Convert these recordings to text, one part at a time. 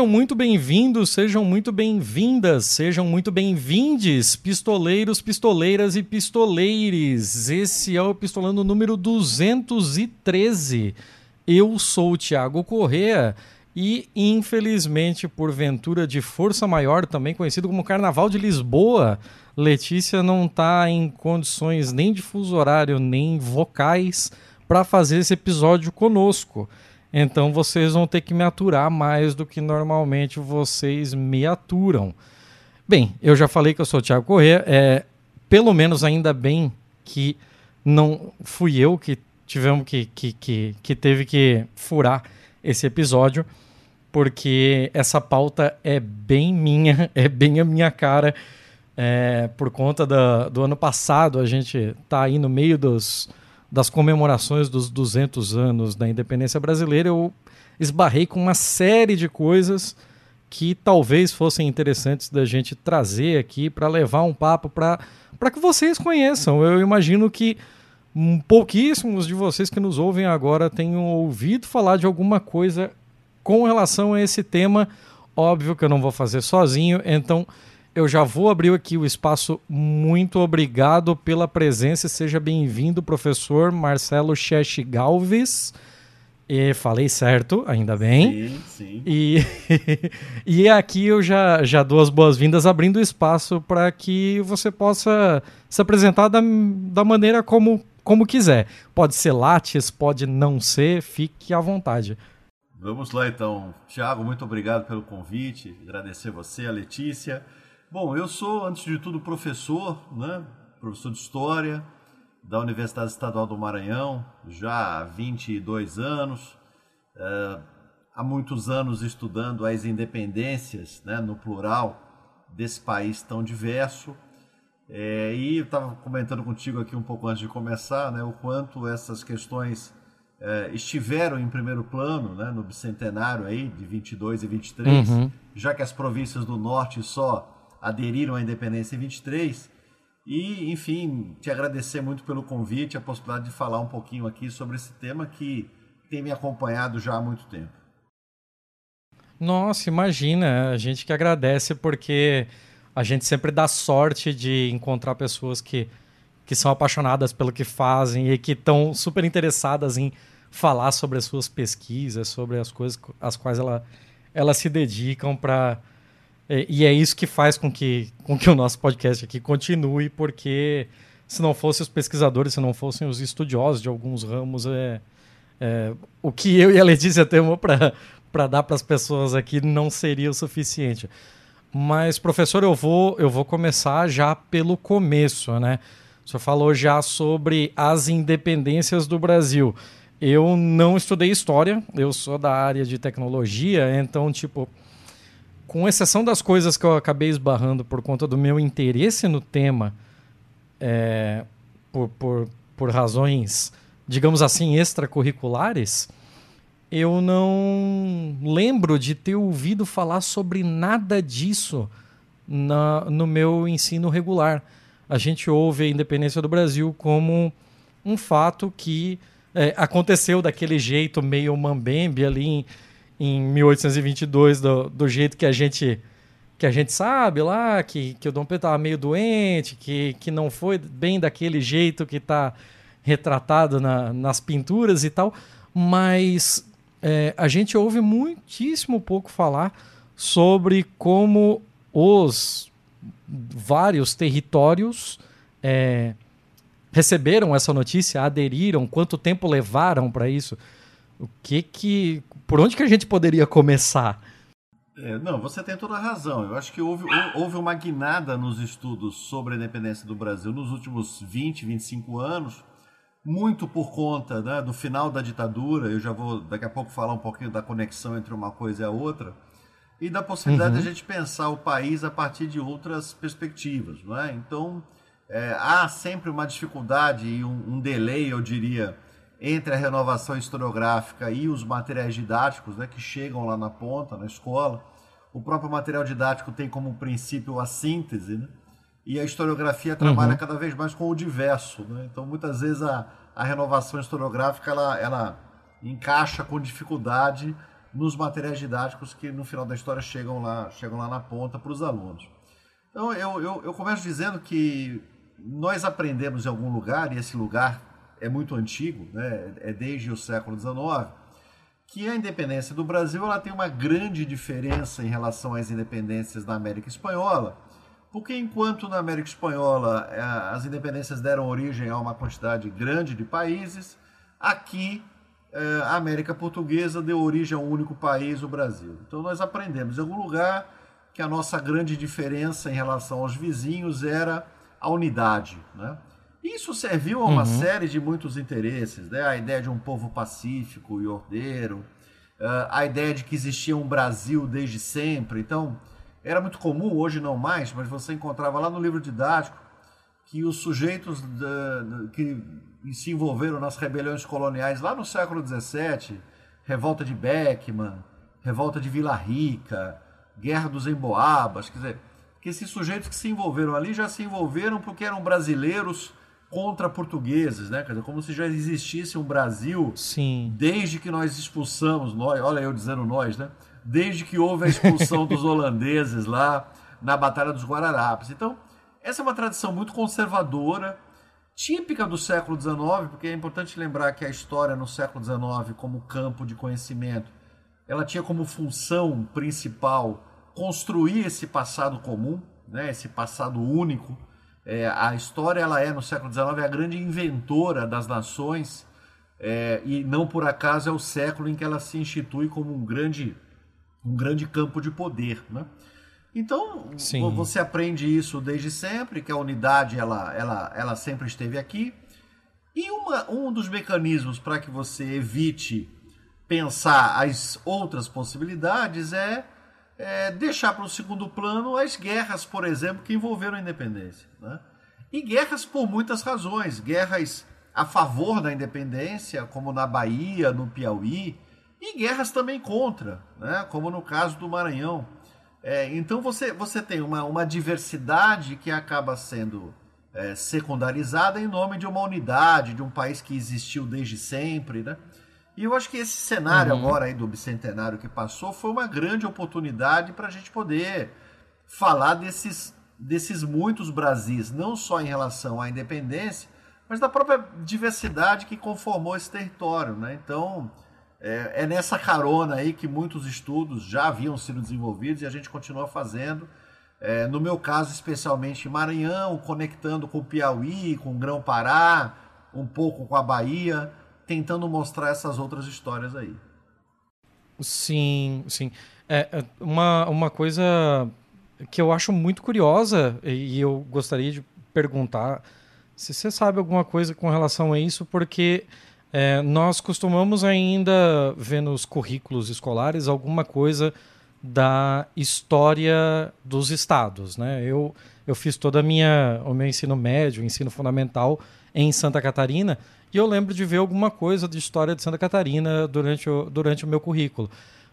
Sejam muito bem-vindos, sejam muito bem-vindas, sejam muito bem-vindes, pistoleiros, pistoleiras e pistoleires. Esse é o Pistolando número 213. Eu sou o Thiago Correa e, infelizmente, por ventura de força maior, também conhecido como Carnaval de Lisboa, Letícia não está em condições nem de fuso horário, nem vocais para fazer esse episódio conosco. Então vocês vão ter que me aturar mais do que normalmente vocês me aturam. Bem, eu já falei que eu sou o Thiago Corrêa, é, pelo menos ainda bem que não fui eu que tivemos que, que, que, que teve que furar esse episódio, porque essa pauta é bem minha, é bem a minha cara. É, por conta do ano passado, a gente tá aí no meio dos, das comemorações dos 200 anos da independência brasileira, eu esbarrei com uma série de coisas que talvez fossem interessantes da gente trazer aqui para levar um papo para que vocês conheçam. Eu imagino que pouquíssimos de vocês que nos ouvem agora tenham ouvido falar de alguma coisa com relação a esse tema. Óbvio que eu não vou fazer sozinho, então eu já vou abrir aqui o espaço. Muito obrigado pela presença. Seja bem-vindo, professor Marcelo Cheche Galves. E falei certo, ainda bem. Sim, sim. E, e aqui eu já, já dou as boas-vindas, abrindo espaço para que você possa se apresentar da, da maneira como, como quiser. Pode ser Lattes, pode não ser, fique à vontade. Vamos lá então. Tiago, muito obrigado pelo convite. Agradecer você, a Letícia. Bom, eu sou, antes de tudo, professor, né? professor de História da Universidade Estadual do Maranhão, já há 22 anos, é, há muitos anos estudando as independências, né, no plural, desse país tão diverso. É, e eu estava comentando contigo aqui um pouco antes de começar, né, o quanto essas questões é, estiveram em primeiro plano, né, no bicentenário aí de 22 e 23, uhum. já que as províncias do norte só aderiram à independência em 23. E, enfim, te agradecer muito pelo convite, a possibilidade de falar um pouquinho aqui sobre esse tema que tem me acompanhado já há muito tempo. Nossa, imagina, a gente que agradece porque a gente sempre dá sorte de encontrar pessoas que, que são apaixonadas pelo que fazem e que estão super interessadas em falar sobre as suas pesquisas, sobre as coisas às quais ela, elas se dedicam para e é isso que faz com que, com que o nosso podcast aqui continue, porque se não fossem os pesquisadores, se não fossem os estudiosos de alguns ramos, é, é o que eu e a Letícia temos para dar para as pessoas aqui não seria o suficiente. Mas, professor, eu vou, eu vou começar já pelo começo, né? O senhor falou já sobre as independências do Brasil. Eu não estudei história, eu sou da área de tecnologia, então, tipo, com exceção das coisas que eu acabei esbarrando por conta do meu interesse no tema, é, por, por, por razões, digamos assim, extracurriculares, eu não lembro de ter ouvido falar sobre nada disso na, no meu ensino regular. A gente ouve a independência do Brasil como um fato que é, aconteceu daquele jeito meio mambembe ali em em 1822 do, do jeito que a gente que a gente sabe lá, que, que o Dom Pedro estava meio doente, que, que não foi bem daquele jeito que está retratado na, nas pinturas e tal, mas é, a gente ouve muitíssimo pouco falar sobre como os vários territórios é, receberam essa notícia, aderiram, quanto tempo levaram para isso. O que que. Por onde que a gente poderia começar? É, não, você tem toda a razão. Eu acho que houve, houve uma guinada nos estudos sobre a independência do Brasil nos últimos 20, 25 anos, muito por conta né, do final da ditadura. Eu já vou daqui a pouco falar um pouquinho da conexão entre uma coisa e a outra, e da possibilidade uhum. de a gente pensar o país a partir de outras perspectivas. Não é? Então, é, há sempre uma dificuldade e um, um delay, eu diria entre a renovação historiográfica e os materiais didáticos né, que chegam lá na ponta, na escola. O próprio material didático tem como princípio a síntese, né? e a historiografia trabalha uhum. cada vez mais com o diverso. Né? Então, muitas vezes, a, a renovação historiográfica ela, ela encaixa com dificuldade nos materiais didáticos que no final da história chegam lá, chegam lá na ponta para os alunos. Então eu, eu, eu começo dizendo que nós aprendemos em algum lugar, e esse lugar é muito antigo, né? é desde o século XIX, que a independência do Brasil ela tem uma grande diferença em relação às independências da América Espanhola, porque enquanto na América Espanhola eh, as independências deram origem a uma quantidade grande de países, aqui eh, a América Portuguesa deu origem a um único país, o Brasil. Então nós aprendemos em algum lugar que a nossa grande diferença em relação aos vizinhos era a unidade. Né? Isso serviu a uma uhum. série de muitos interesses, né? a ideia de um povo pacífico e ordeiro, uh, a ideia de que existia um Brasil desde sempre. Então, era muito comum, hoje não mais, mas você encontrava lá no livro didático que os sujeitos da, que se envolveram nas rebeliões coloniais lá no século XVII, revolta de Beckman, revolta de Vila Rica, guerra dos Emboabas, quer dizer, que esses sujeitos que se envolveram ali já se envolveram porque eram brasileiros contra portugueses, né? Quer dizer, como se já existisse um Brasil Sim. desde que nós expulsamos nós, olha eu dizendo nós, né? Desde que houve a expulsão dos holandeses lá na Batalha dos Guararapes. Então, essa é uma tradição muito conservadora, típica do século XIX, porque é importante lembrar que a história no século XIX, como campo de conhecimento, ela tinha como função principal construir esse passado comum, né, esse passado único. É, a história ela é no século XIX é a grande inventora das nações é, e não por acaso é o século em que ela se institui como um grande um grande campo de poder, né? Então Sim. você aprende isso desde sempre que a unidade ela ela, ela sempre esteve aqui e uma, um dos mecanismos para que você evite pensar as outras possibilidades é é, deixar para o segundo plano as guerras, por exemplo, que envolveram a independência. Né? E guerras por muitas razões. Guerras a favor da independência, como na Bahia, no Piauí, e guerras também contra, né? como no caso do Maranhão. É, então você, você tem uma, uma diversidade que acaba sendo é, secundarizada em nome de uma unidade, de um país que existiu desde sempre. Né? E eu acho que esse cenário uhum. agora aí do bicentenário que passou foi uma grande oportunidade para a gente poder falar desses, desses muitos Brasis, não só em relação à independência, mas da própria diversidade que conformou esse território. Né? Então, é, é nessa carona aí que muitos estudos já haviam sido desenvolvidos e a gente continua fazendo. É, no meu caso, especialmente Maranhão, conectando com o Piauí, com o Grão-Pará, um pouco com a Bahia tentando mostrar essas outras histórias aí. Sim, sim. É, é, uma, uma coisa que eu acho muito curiosa e eu gostaria de perguntar se você sabe alguma coisa com relação a isso, porque é, nós costumamos ainda ver nos currículos escolares alguma coisa da história dos estados, né? Eu, eu fiz toda minha o meu ensino médio, ensino fundamental em Santa Catarina e eu lembro de ver alguma coisa de história de Santa Catarina durante o, durante o meu currículo.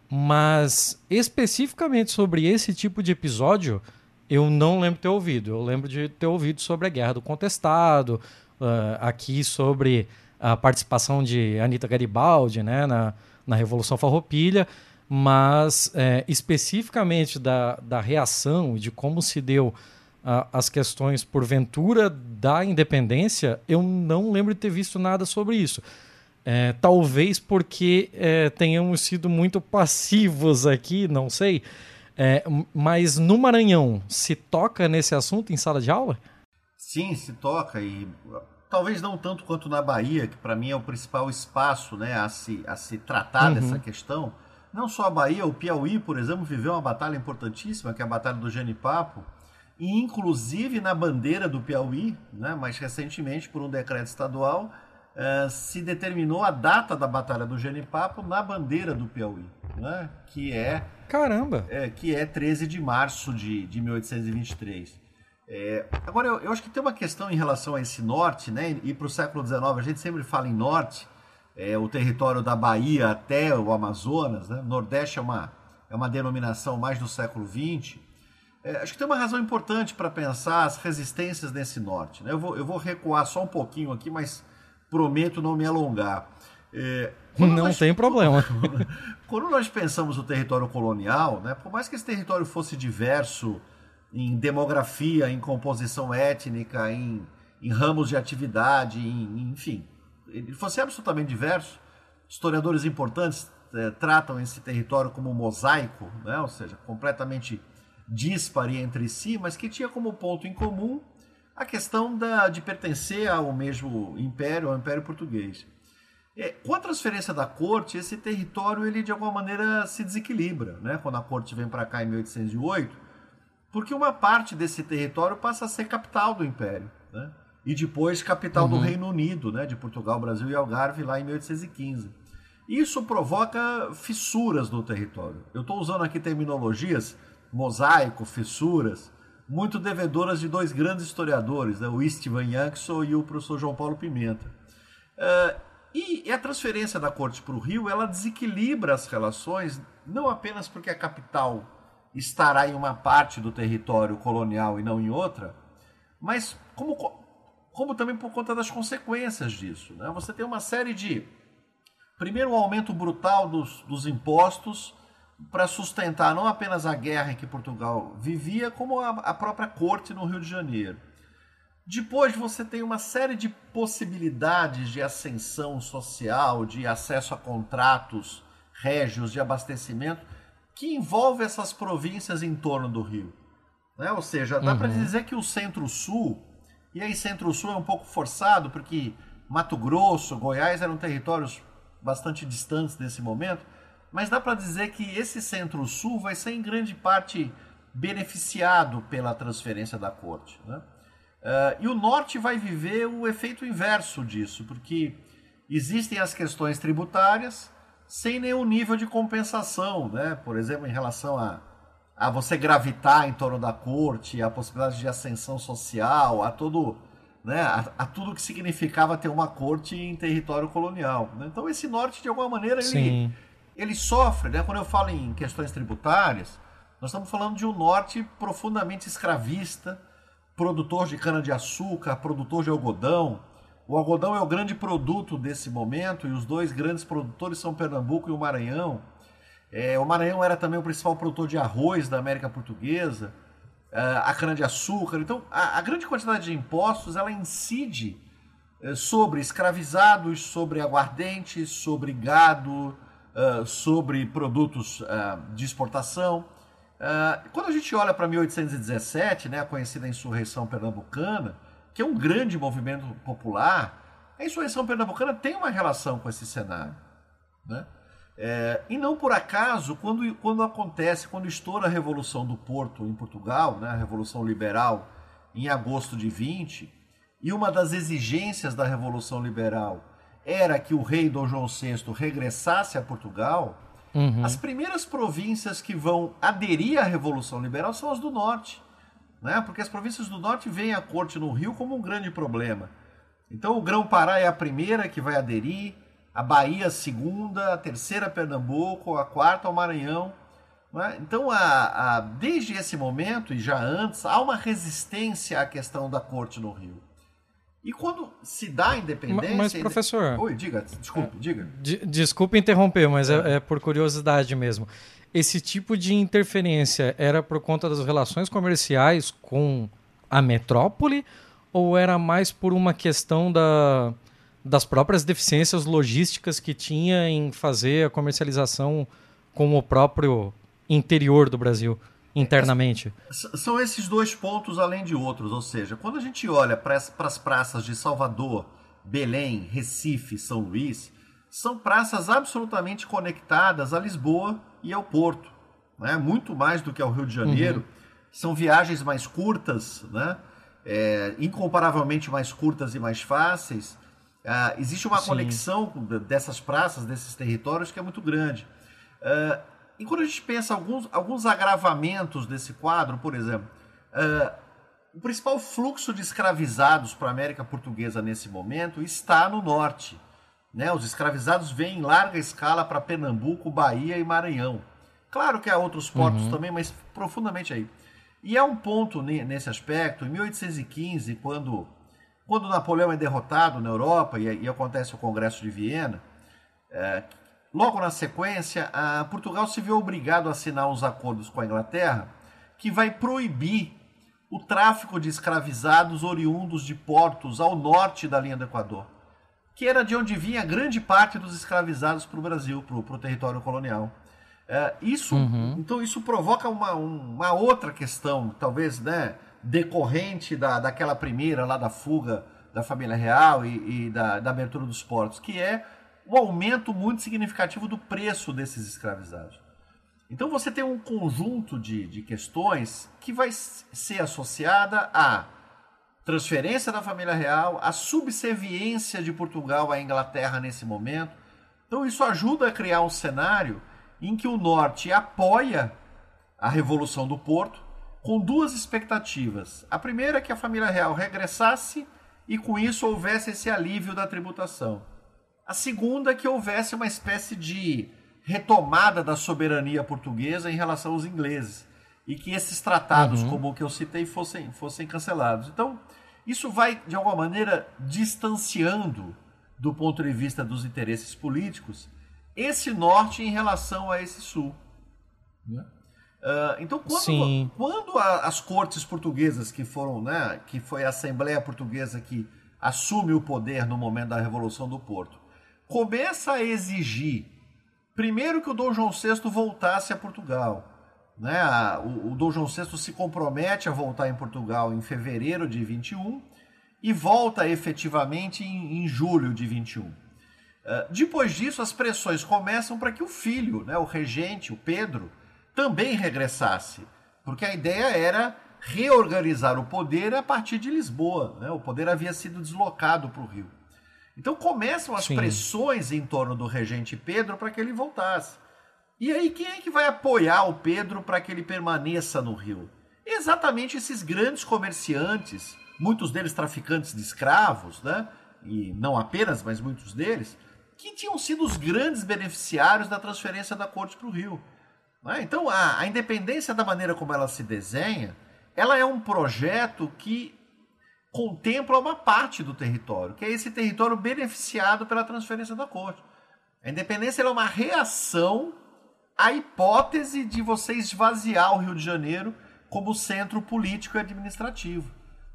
Mas especificamente sobre esse tipo de episódio, eu não lembro ter ouvido. Eu lembro de ter ouvido sobre a Guerra do Contestado, uh, aqui sobre a participação de Anita Garibaldi né, na, na Revolução Farroupilha, mas é, especificamente da, da reação e de como se deu as questões, porventura, da independência, eu não lembro de ter visto nada sobre isso. É, talvez porque é, tenhamos sido muito passivos aqui, não sei. É, mas no Maranhão, se toca nesse assunto em sala de aula? Sim, se toca e talvez não tanto quanto na Bahia, que para mim é o principal espaço né, a, se, a se tratar uhum. dessa questão. Não só a Bahia, o Piauí, por exemplo, viveu uma batalha importantíssima, que é a Batalha do Genipapo, e inclusive na bandeira do Piauí, né, mais recentemente, por um decreto estadual, uh, se determinou a data da Batalha do Genipapo na bandeira do Piauí, né, que é... Caramba! É, que é 13 de março de, de 1823. É, agora, eu, eu, acho que tem uma questão em relação a esse norte, né, e para o século XIX, a gente sempre fala em norte, é, o território da Bahia até o Amazonas, né, Nordeste é uma, é uma denominação mais do século XX, é, acho que tem uma razão importante para pensar as resistências nesse norte. Né? Eu, vou, eu vou recuar só um pouquinho aqui, mas prometo não me alongar. É, Não nós, tem problema. Quando nós pensamos o território colonial, né, por mais que esse território fosse diverso em demografia, em composição étnica, em, em ramos de atividade, em, enfim, ele fosse absolutamente diverso, historiadores importantes é, tratam esse território como um mosaico, né, ou seja, completamente dispare entre si, mas que tinha como ponto em comum a questão da, de pertencer ao mesmo império, ao Império Português. É, com a transferência da corte, esse território ele de alguma maneira se desequilibra, né? Quando a corte vem para cá em 1808, porque uma parte desse território passa a ser capital do império, né? E depois capital uhum. do Reino Unido, né? De Portugal, Brasil e Algarve lá em 1815. Isso provoca fissuras no território. Eu estou usando aqui terminologias mosaico, fissuras, muito devedoras de dois grandes historiadores, né? o Istvan Jankson e o professor João Paulo Pimenta. Uh, e a transferência da corte para o Rio, ela desequilibra as relações, não apenas porque a capital estará em uma parte do território colonial e não em outra, mas como, como também por conta das consequências disso. Né? Você tem uma série de. Primeiro, um aumento brutal dos, dos impostos para sustentar não apenas a guerra em que Portugal vivia, como a, a própria corte no Rio de Janeiro. Depois você tem uma série de possibilidades de ascensão social, de acesso a contratos régios de abastecimento, que envolve essas províncias em torno do rio. Né? Ou seja, dá uhum. para dizer que o Centro-Sul, e aí Centro-Sul é um pouco forçado, porque Mato Grosso, Goiás eram territórios bastante distantes nesse momento, mas dá para dizer que esse Centro-Sul vai ser em grande parte beneficiado pela transferência da corte. Né? Uh, e o Norte vai viver o efeito inverso disso, porque existem as questões tributárias sem nenhum nível de compensação, né? por exemplo, em relação a, a você gravitar em torno da corte, a possibilidade de ascensão social, a todo. Né, a, a tudo que significava ter uma corte em território colonial. Né? Então esse norte, de alguma maneira, ele, sofre, né? quando eu falo em questões tributárias, nós estamos falando de um norte profundamente escravista, produtor de cana-de-açúcar, produtor de algodão. O algodão é o grande produto desse momento e os dois grandes produtores são Pernambuco e o Maranhão. É, o Maranhão era também o principal produtor de arroz da América Portuguesa, é, a cana-de-açúcar. Então, a, a, grande quantidade de impostos ela incide é, sobre escravizados, sobre aguardentes, sobre gado, uh, sobre produtos uh, de exportação. Uh, quando a gente olha para 1817, né, a conhecida insurreição pernambucana, que é um grande movimento popular, a insurreição pernambucana tem uma relação com esse cenário. Né? É, e não por acaso, quando, quando acontece, quando estoura a Revolução do Porto em Portugal, né, a Revolução Liberal, em agosto de 20, e uma das exigências da Revolução Liberal era que o rei Dom João VI regressasse a Portugal, uhum. as primeiras províncias que vão aderir à Revolução Liberal são as do Norte. Né? Porque as províncias do Norte veem a corte no Rio como um grande problema. Então o Grão-Pará é a primeira que vai aderir, a Bahia a segunda, a terceira Pernambuco, a quarta o Maranhão. Né? Então, a, a, desde esse momento e já antes, há uma resistência à questão da corte no Rio. E quando se dá a independência. Mas, professor. Oi, diga, desculpe, é, diga. desculpe interromper, mas é. É, é. por curiosidade mesmo. Esse tipo de interferência era por conta das relações comerciais com a metrópole ou era mais por uma questão da, das próprias deficiências logísticas que tinha em fazer a comercialização com o próprio interior do Brasil? Internamente. São esses dois pontos além de outros, ou seja, quando a gente olha para as praças de Salvador, Belém, Recife, São Luís, são praças absolutamente conectadas a Lisboa e ao Porto, né? muito mais do que ao Rio de Janeiro. Uhum. São viagens mais curtas, né? É, incomparavelmente mais curtas e mais fáceis. Ah, existe uma Sim. conexão dessas praças, desses territórios, que é muito grande. Uh, e quando a gente pensa alguns, alguns agravamentos desse quadro, por exemplo, uh, o principal fluxo de escravizados para a América Portuguesa nesse momento está no norte. Né? Os escravizados vêm em larga escala para Pernambuco, Bahia e Maranhão. Claro que há outros portos uhum. também, mas profundamente aí. E há um ponto nesse aspecto, em 1815, quando, quando Napoleão é derrotado na Europa e, e acontece o Congresso de Viena, É, logo na sequência, Portugal se viu obrigado a assinar uns acordos com a Inglaterra que vai proibir o tráfico de escravizados oriundos de portos ao norte da linha do Equador, que era de onde vinha grande parte dos escravizados para o Brasil, para o território colonial. É, isso, uhum. Então isso provoca uma, uma outra questão, talvez né, decorrente da, daquela primeira lá da fuga da família real e, e da, da abertura dos portos, que é o aumento muito significativo do preço desses escravizados. Então você tem um conjunto de, de questões que vai ser associada à transferência da família real, à subserviência de Portugal à Inglaterra nesse momento. Então isso ajuda a criar um cenário em que o norte apoia a revolução do Porto com duas expectativas. A primeira é que a família real regressasse e com isso houvesse esse alívio da tributação. A segunda é que houvesse uma espécie de retomada da soberania portuguesa em relação aos ingleses e que esses tratados, uhum. como o que eu citei, fossem, fossem cancelados. Então, isso vai, de alguma maneira, distanciando, do ponto de vista dos interesses políticos, esse norte em relação a esse sul. Uh, então, quando, quando a, as cortes portuguesas, que foram, né, que foi a Assembleia Portuguesa que assume o poder no momento da Revolução do Porto, começa a exigir Primeiro que o Dom João VI voltasse a Portugal. Né? O, o Dom João VI se compromete a voltar em Portugal em fevereiro de 21 e volta efetivamente em, em julho de 21. Uh, eh, depois disso, as pressões começam para que o filho, né, o regente, o Pedro, também regressasse, porque a ideia era reorganizar o poder a partir de Lisboa. Né? O poder havia sido deslocado para o Rio. Então começam as Sim. pressões em torno do regente Pedro para que ele voltasse. E aí quem é que vai apoiar o Pedro para que ele permaneça no Rio? Exatamente esses grandes comerciantes, muitos deles traficantes de escravos, né? E não apenas, mas muitos deles, que tinham sido os grandes beneficiários da transferência da corte para o Rio. Né? Então a, a independência da maneira como ela se desenha, ela é um projeto que contempla uma parte do território, que é esse território beneficiado pela transferência da corte. A independência é uma reação à hipótese de você esvaziar o Rio de Janeiro como centro político e administrativo.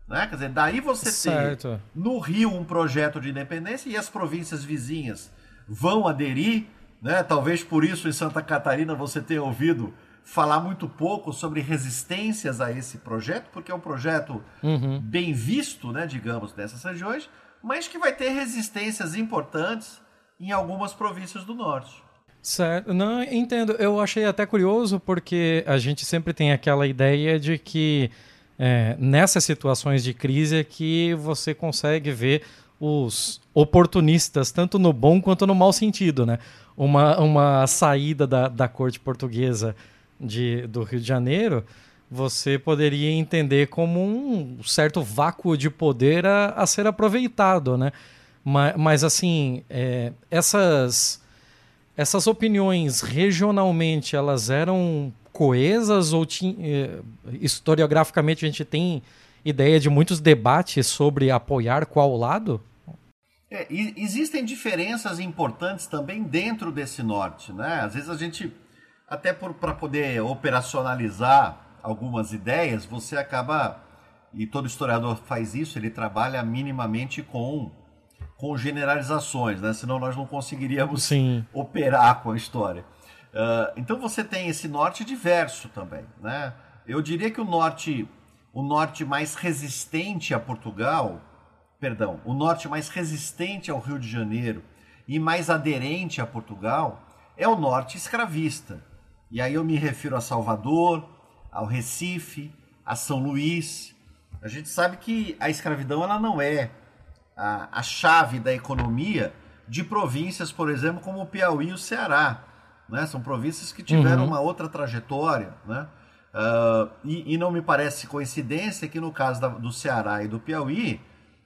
Né? Quer dizer, daí você certo. tem no Rio um projeto de independência e as províncias vizinhas vão aderir. Né? Talvez por isso em Santa Catarina você tenha ouvido falar muito pouco sobre resistências a esse projeto, porque é um projeto uhum. bem visto, né, digamos, nessas regiões, mas que vai ter resistências importantes em algumas províncias do norte. Certo, não entendo. Eu achei até curioso porque a gente sempre tem aquela ideia de que é, nessas situações de crise é que você consegue ver os oportunistas, tanto no bom quanto no mau sentido, né? Uma, uma saída da, da corte portuguesa de, do Rio de Janeiro, você poderia entender como um certo vácuo de poder a, a ser aproveitado, né? Mas, mas assim, é, essas, essas opiniões regionalmente, elas eram coesas ou tinha, é, historiograficamente a gente tem ideia de muitos debates sobre apoiar qual lado? É, existem diferenças importantes também dentro desse norte, né? Às vezes a gente até para poder operacionalizar algumas ideias, você acaba, e todo historiador faz isso, ele trabalha minimamente com, com generalizações, né? senão nós não conseguiríamos Sim. operar com a história. Uh, então você tem esse norte diverso também. Né? Eu diria que o norte, o norte mais resistente a Portugal, perdão, o norte mais resistente ao Rio de Janeiro e mais aderente a Portugal é o norte escravista. E aí eu me refiro a Salvador, ao Recife, a São Luís. A gente sabe que a escravidão ela não é a, a chave da economia de províncias, por exemplo, como o Piauí e o Ceará. Né? São províncias que tiveram uhum. uma outra trajetória. Né? Uh, e, e, não me parece coincidência que no caso da, do Ceará e do Piauí,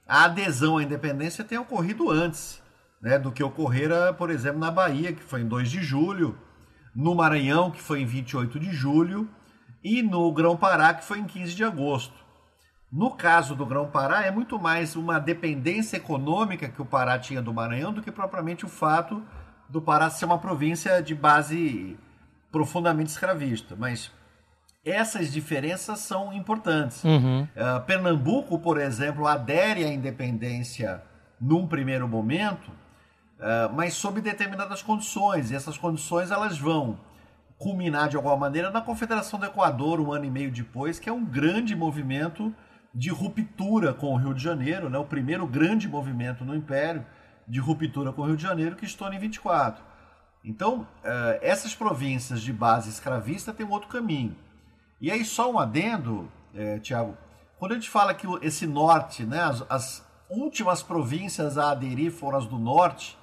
a adesão à independência tenha ocorrido antes né, do que ocorrera, por exemplo, na Bahia, que foi em 2 de julho, no Maranhão, que foi em 28 de julho, e no Grão-Pará, que foi em 15 de agosto. No caso do Grão-Pará, é muito mais uma dependência econômica que o Pará tinha do Maranhão do que propriamente o fato do Pará ser uma província de base profundamente escravista. Mas essas diferenças são importantes. Uhum. Uh, Pernambuco, por exemplo, adere à independência num primeiro momento, uh, mas sob determinadas condições. E essas condições elas vão culminar de alguma maneira na Confederação do Equador um ano e meio depois, que é um grande movimento de ruptura com o Rio de Janeiro, né? o primeiro grande movimento no Império de ruptura com o Rio de Janeiro que estoura em 24. Então, uh, essas províncias de base escravista têm um outro caminho. E aí, só um adendo, é, Tiago, quando a gente fala que esse norte, né, as, as últimas províncias a aderir foram as do norte,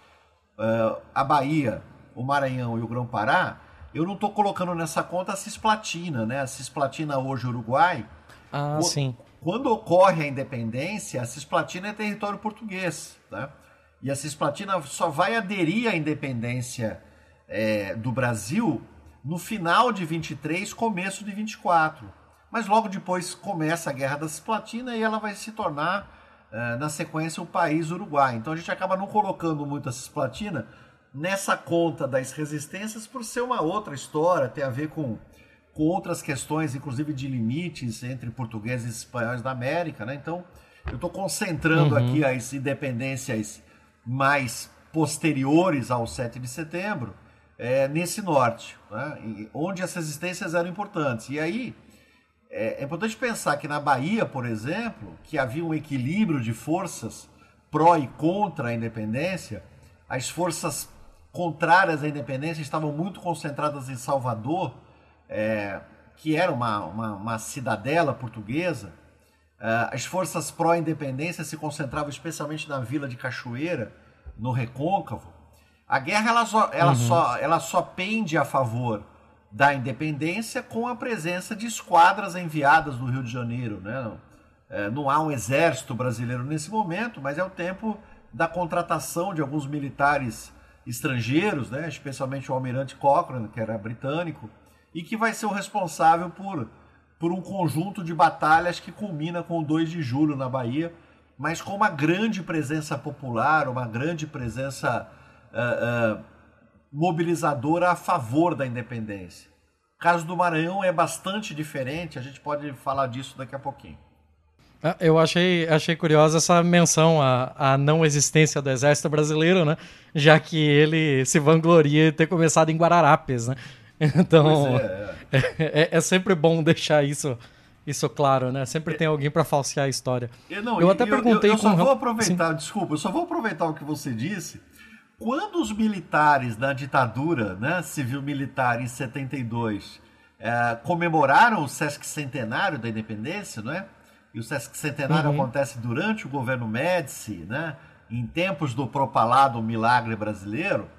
uh, a Bahia, o Maranhão e o Grão-Pará, eu não estou colocando nessa conta a Cisplatina, né? A Cisplatina hoje Uruguai. Ah, o, sim. Quando ocorre a independência, a Cisplatina é território português, né? E a Cisplatina só vai aderir à independência é, do Brasil no final de 23, começo de 24. Mas logo depois começa a Guerra da Cisplatina e ela vai se tornar, na sequência, o país Uruguai. Então a gente acaba não colocando muito a Cisplatina nessa conta das resistências por ser uma outra história, tem a ver com, com outras questões, inclusive de limites entre portugueses e espanhóis da América. Né? Então eu estou concentrando uhum. aqui as independências mais posteriores ao 7 de setembro é, nesse norte, né? onde as resistências eram importantes. E aí é, é, importante pensar que na Bahia, por exemplo, que havia um equilíbrio de forças pró e contra a independência, as forças contrárias à independência estavam muito concentradas em Salvador, é, que era uma, uma, uma cidadela portuguesa. É, as forças pró-independência se concentravam especialmente na vila de Cachoeira, no Recôncavo. A guerra ela só, ela, uhum. só, ela só pende a favor da independência com a presença de esquadras enviadas do Rio de Janeiro. Né? É, não há um exército brasileiro nesse momento, mas é o tempo da contratação de alguns militares estrangeiros, né? especialmente o almirante Cochrane, que era britânico, e que vai ser o responsável por, por um conjunto de batalhas que culmina com o 2 de julho na Bahia, mas com uma grande presença popular, uma grande presença uh, uh, mobilizadora a favor da independência. O caso do Maranhão é bastante diferente, a gente pode falar disso daqui a pouquinho. Ah, eu achei, achei curiosa essa menção à, à não existência do exército brasileiro, né? Já que ele se vangloria de ter começado em Guararapes, né? Então, é, é. É, é, sempre bom deixar isso, isso claro, né? Sempre tem alguém para falsear a história. Eu, não, eu até perguntei eu, eu, eu só vou aproveitar, Sim. desculpa, eu só vou aproveitar o que você disse quando os militares da ditadura né, civil-militar em 72 é, comemoraram o Sesc Centenário da Independência, não é? E o Sesc Centenário uhum. acontece durante o governo Médici, né? em tempos do propalado milagre brasileiro,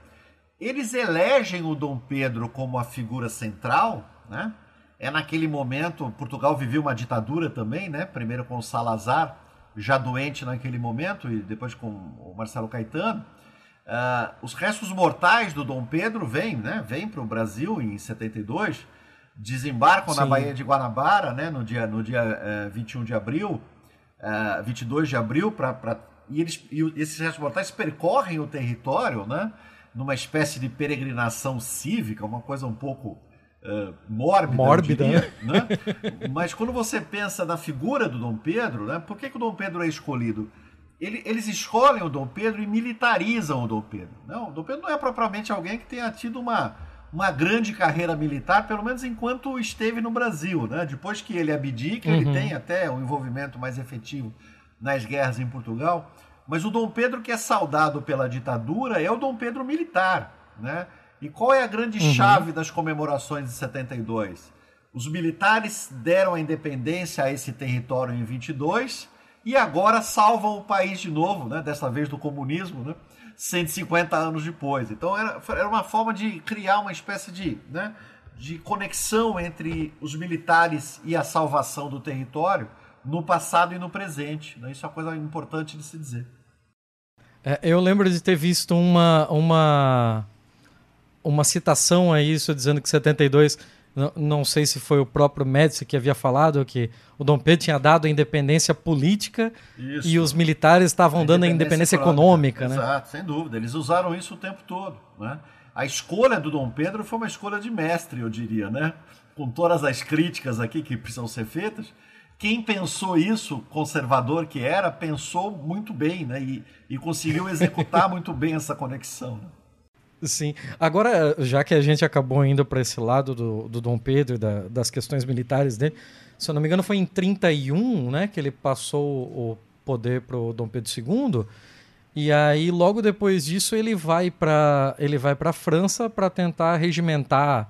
eles elegem o Dom Pedro como a figura central, né? É naquele momento, Portugal vivia uma ditadura também, né? Primeiro com o Salazar, já doente naquele momento, e depois com o Marcelo Caetano. Uh, os restos mortais do Dom Pedro vêm, né? Vêm para o Brasil em 72, desembarcam Sim. na Baía de Guanabara, né? No dia, no dia uh, eh, 21 de abril, uh, eh, 22 de abril, pra, pra, e, eles, e esses restos mortais percorrem o território, né? Numa espécie de peregrinação cívica, uma coisa um pouco uh, mórbida, mórbida diria, né? Mas quando você pensa na figura do Dom Pedro, né? Por que, que o Dom Pedro é escolhido? Ele, eles escolhem o Dom Pedro e militarizam o Dom Pedro. Não, o Dom Pedro não é propriamente alguém que tenha tido uma, uma grande carreira militar, pelo menos enquanto esteve no Brasil. Né? Depois que ele abdica, uhum. ele tem até um envolvimento mais efetivo nas guerras em Portugal. Mas o Dom Pedro que é saudado pela ditadura é o Dom Pedro militar. Né? E qual é a grande uhum. chave das comemorações de 72? Os militares deram a independência a esse território em 22 e agora salvam o país de novo, né? dessa vez do comunismo, né? 150 anos depois. Então era, era uma forma de criar uma espécie de, né? de conexão entre os militares e a salvação do território no passado e no presente. Né? Isso é uma coisa importante de se dizer. É, eu lembro de ter visto uma, uma, uma citação a isso, dizendo que 72 Não, não sei se foi o próprio Médici que havia falado que o Dom Pedro tinha dado a independência política isso. e os militares estavam dando a independência econômica. econômica né? Exato, sem dúvida. Eles usaram isso o tempo todo. Né? A escolha do Dom Pedro foi uma escolha de mestre, eu diria, né? Com todas as críticas aqui que precisam ser feitas, quem pensou isso, conservador que era, pensou muito bem, né? E, e conseguiu executar muito bem essa conexão. Né? Sim. Agora, já que a gente acabou indo para esse lado do, do Dom Pedro, da, das questões militares dele, se eu não me engano, foi em 31 né, que ele passou o poder para o Dom Pedro II. E aí, logo depois disso, ele vai para ele vai para a França para tentar regimentar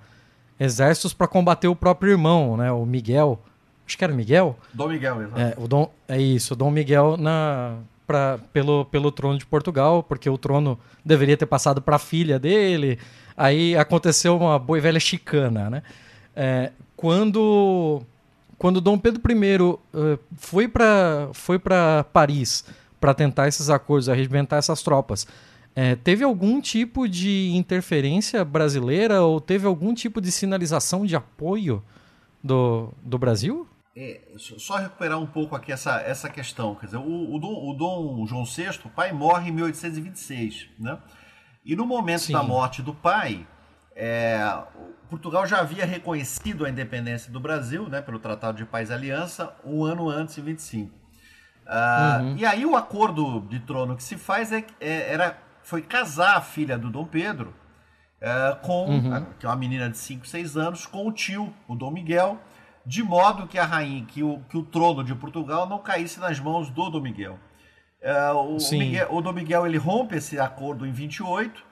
exércitos para combater o próprio irmão, né, o Miguel acho que era Miguel. Dom Miguel, exato. É, o Dom, é isso, o Dom Miguel na, pra, pelo, pelo trono de Portugal, porque o trono deveria ter passado para a filha dele. Aí aconteceu uma boa e velha chicana, né? É, quando, quando Dom Pedro I uh, foi para foi Paris para tentar esses acordos, arregimentar essas tropas, é, teve algum tipo de interferência brasileira ou teve algum tipo de sinalização de apoio do, do Brasil? É, só recuperar um pouco aqui essa, essa questão. Quer dizer, o, o, Dom, o Dom João VI, o pai, morre em 1826. Né? E no momento Sim. da morte do pai, é, Portugal já havia reconhecido a independência do Brasil, né, pelo Tratado de Paz e Aliança, um ano antes, em 25. Ah, uhum. E aí o acordo de trono que se faz é, é era, foi casar a filha do Dom Pedro é, com, uhum. que é uma menina de 5, 6 anos, com o tio, o Dom Miguel, de modo que a rainha, que o, que o trono de Portugal não caísse nas mãos do Dom Miguel. É, o, o, Miguel, o Dom Miguel ele rompe esse acordo em 28,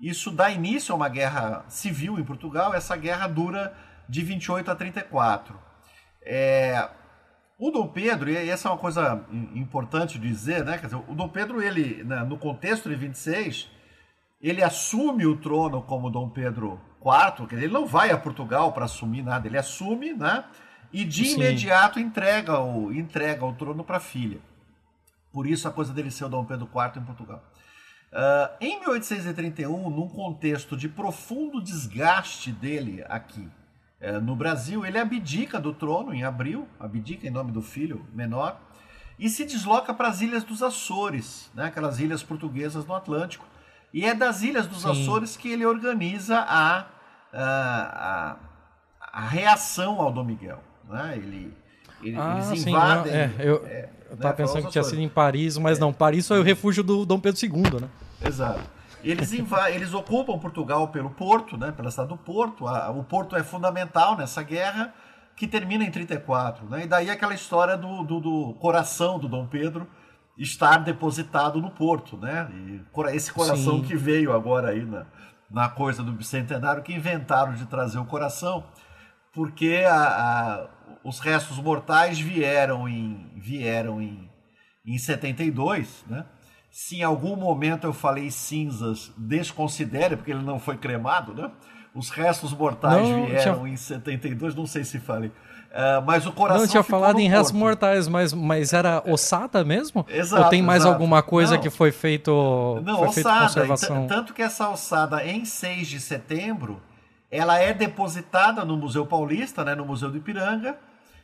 isso dá início a uma guerra civil em Portugal, essa guerra dura de 28 a 34. É, o Dom Pedro, e essa é uma coisa importante de dizer, né? Quer dizer, o Dom Pedro, ele, no contexto de 26, ele assume o trono como Dom Pedro IV, quer dizer, ele não vai a Portugal para assumir nada, ele assume, né? E de Sim. imediato entrega o, entrega o trono para a filha. Por isso a coisa dele ser o Dom Pedro IV em Portugal. Uh, em 1831, num contexto de profundo desgaste dele aqui uh, no Brasil, ele abdica do trono em abril, abdica em nome do filho menor, e se desloca para as ilhas dos Açores, né, aquelas ilhas portuguesas no Atlântico, e é das Ilhas dos Sim. Açores que ele organiza a, a, a, a, reação ao Dom Miguel. Né? Ele, ele, ah, eles invadem. Sim, é, eu é, estava né, pensando que tinha sido em Paris, mas é. não, Paris foi o refúgio do Dom Pedro II, né? Exato. Eles, eles ocupam Portugal pelo Porto, né, pela cidade do Porto. o Porto é fundamental nessa guerra, que termina em 34. Né? E daí aquela história do, do, do coração do Dom Pedro, estar depositado no porto, né? E esse coração Sim. que veio agora aí na, na coisa do bicentenário, que inventaram de trazer o coração, porque a, a, os restos mortais vieram em, vieram em, em 72, né? Se em algum momento eu falei cinzas, desconsidere, porque ele não foi cremado, né? Os restos mortais não, vieram em 72, não sei se falei. Uh, mas o coração. Não tinha falado em restos mortais, mas, mas era ossada mesmo? Exato. Ou tem mais exato. alguma coisa não. que foi feito. Não, foi ossada. conservação? Tanto que essa ossada, em 6 de setembro, ela é depositada no Museu Paulista, né, no Museu do Ipiranga.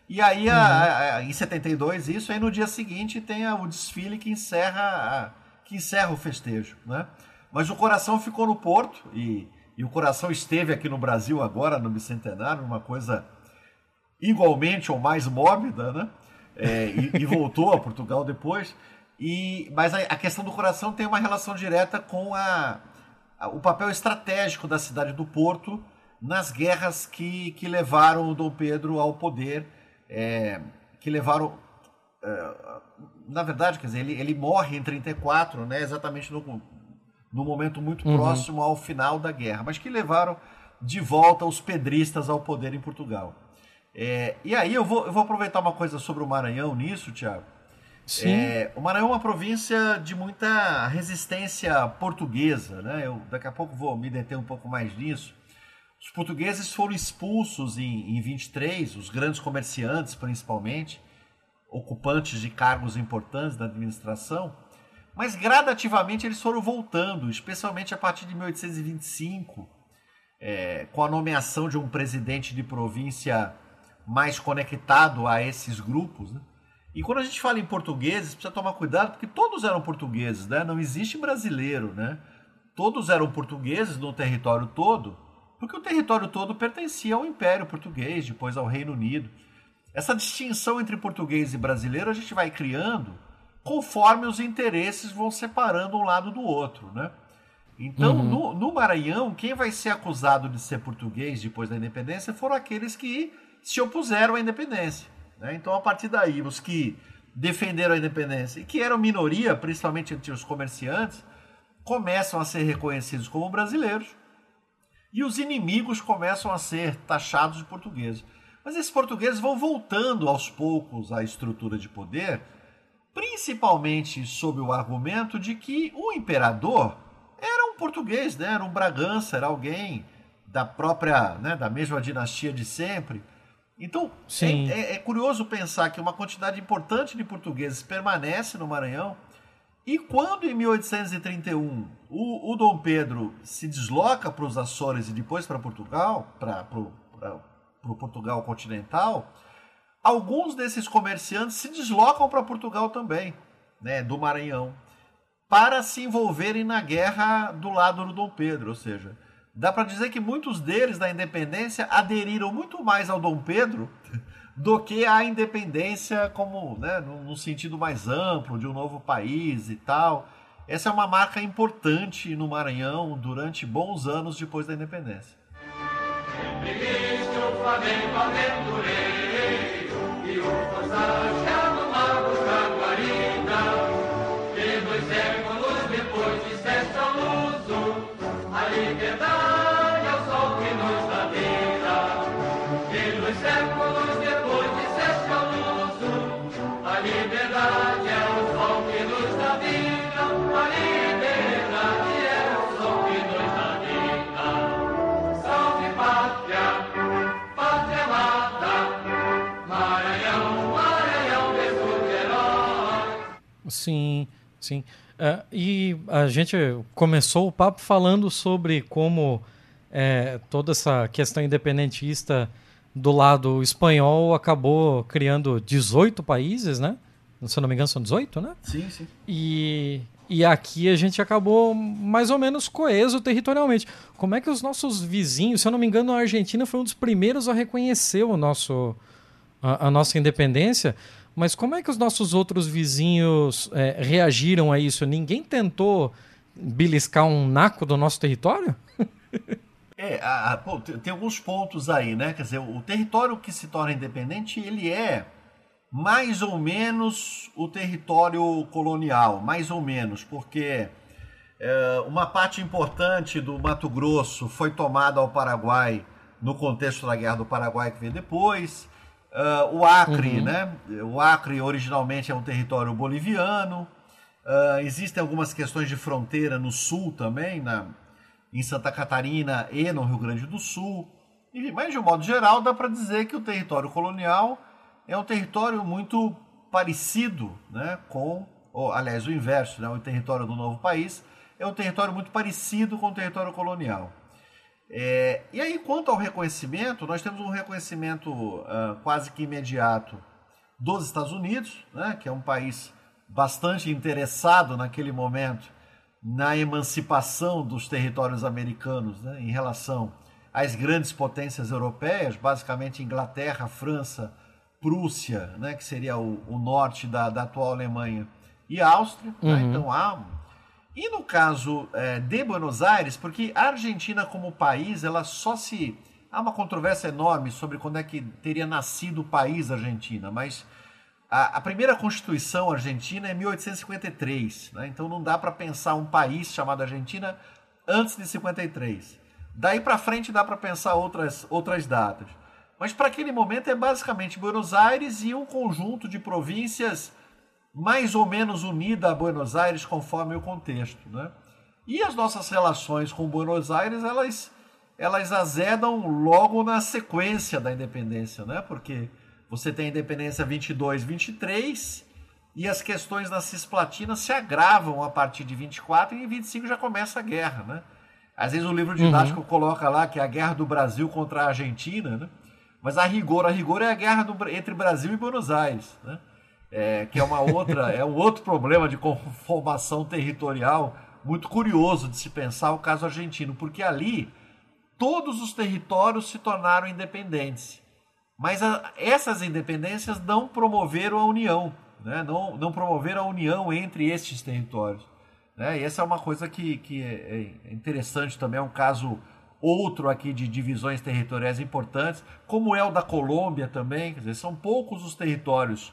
E aí, uhum. a, a, em 72, isso, aí no dia seguinte tem a, o desfile que encerra, que encerra o festejo. Né? Mas o coração ficou no Porto e, e o coração esteve aqui no Brasil agora, no Bicentenário, uma coisa igualmente ou mais mórbida, né? É, e, e, voltou a Portugal depois. E, mas a, a, questão do coração tem uma relação direta com a, a, o papel estratégico da cidade do Porto nas guerras que, que levaram o Dom Pedro ao poder, é, que levaram. É, na verdade, quer dizer, ele, ele morre em 34, né, exatamente no, no momento muito uhum. próximo ao final da guerra, mas que levaram de volta os pedristas ao poder em Portugal. É, e aí eu vou, eu vou aproveitar uma coisa sobre o Maranhão nisso, Tiago. Sim. É, o Maranhão é uma província de muita resistência portuguesa, né? Eu daqui a pouco vou me deter um pouco mais nisso. Os portugueses foram expulsos em, em 23, os grandes comerciantes principalmente, ocupantes de cargos importantes da administração, mas gradativamente eles foram voltando, especialmente a partir de 1825 é, com a nomeação de um presidente de província mais conectado a esses grupos. Né? E quando a gente fala em portugueses, precisa tomar cuidado, porque todos eram portugueses, né? não existe brasileiro. Né? Todos eram portugueses no território todo, porque o território todo pertencia ao Império Português, depois ao Reino Unido. Essa distinção entre português e brasileiro a gente vai criando conforme os interesses vão separando um lado do outro, né? Então, uhum. no, no, Maranhão, quem vai ser acusado de ser português depois da independência foram aqueles que se opuseram à independência. Né? Então, a partir daí, os que defenderam a independência e que eram minoria, principalmente entre os comerciantes, começam a ser reconhecidos como brasileiros e os inimigos começam a ser taxados de portugueses. Mas esses portugueses vão voltando aos poucos à estrutura de poder, principalmente sob o argumento de que o imperador era um português, né? era um Bragança, era alguém da própria, né, da mesma dinastia de sempre. Então, é, é, é, curioso pensar que uma quantidade importante de portugueses permanece no Maranhão. E quando em 1831 o, o Dom Pedro se desloca para os Açores e depois para Portugal, para o Portugal continental, alguns desses comerciantes se deslocam para Portugal também, né, do Maranhão para se envolverem na guerra do lado do Dom Pedro, ou seja, dá para dizer que muitos deles da independência aderiram muito mais ao Dom Pedro do que à independência como, né, no, sentido mais amplo de um novo país e tal. Essa é uma marca importante no Maranhão durante bons anos depois da independência. Flamengo aventureiro e Sim, sim. Uh, e a gente começou o papo falando sobre como é, toda essa questão independentista do lado espanhol acabou criando 18 países, né? Se eu não me engano, são 18, né? Sim, sim. E, e aqui a gente acabou mais ou menos coeso territorialmente. Como é que os nossos vizinhos, se eu não me engano, a Argentina foi um dos primeiros a reconhecer o nosso, a, a nossa independência. Mas como é que os nossos outros vizinhos é, reagiram a isso? Ninguém tentou beliscar um naco do nosso território? é, a, a, pô, tem, tem, alguns pontos aí, né? Quer dizer, o território que se torna independente, ele é mais ou menos o território colonial, mais ou menos, porque é, uma parte importante do Mato Grosso foi tomada ao Paraguai no contexto da Guerra do Paraguai que veio depois. Uh, o Acre, uhum. né? O Acre originalmente é um território boliviano. Uh, existem algumas questões de fronteira no sul também, na, em Santa Catarina e no Rio Grande do Sul. E, mas, de um modo geral, dá para dizer que o território colonial é um território muito parecido né, com, ou, aliás, o inverso, né, o território do novo país é um território muito parecido com o território colonial. É, e aí, quanto ao reconhecimento, nós temos um reconhecimento uh, quase que imediato dos Estados Unidos, né, que é um país bastante interessado naquele momento na emancipação dos territórios americanos né, em relação às grandes potências europeias, basicamente Inglaterra, França, Prússia, né, que seria o, o norte da, da, atual Alemanha, e Áustria. Né, uhum. Então há e no caso é, de Buenos Aires, porque a Argentina como país, ela só se... Há uma controvérsia enorme sobre quando é que teria nascido o país Argentina, mas a, a primeira Constituição argentina é 1853, né? então não dá para pensar um país chamado Argentina antes de 53. Daí para frente dá para pensar outras, outras datas. Mas para aquele momento é basicamente Buenos Aires e um conjunto de províncias mais ou menos unida a Buenos Aires conforme o contexto, né? E as nossas relações com Buenos Aires, elas, elas azedam logo na sequência da independência, né? Porque você tem a independência 22, 23 e as questões na Cisplatina se agravam a partir de 24 e em 25 já começa a guerra, né? Às vezes o livro didático uhum. coloca lá que é a guerra do Brasil contra a Argentina, né? Mas a rigor, a rigor é a guerra do, entre Brasil e Buenos Aires, né? É, que é uma outra, é um outro problema de conformação territorial muito curioso de se pensar o caso argentino, porque ali todos os territórios se tornaram independentes. Mas a, essas independências não promoveram a união, né? não, não promoveram a união entre estes territórios. Né? E essa é uma coisa que, que é, é interessante também, é um caso outro aqui de divisões territoriais importantes, como é o da Colômbia também, quer dizer, são poucos os territórios,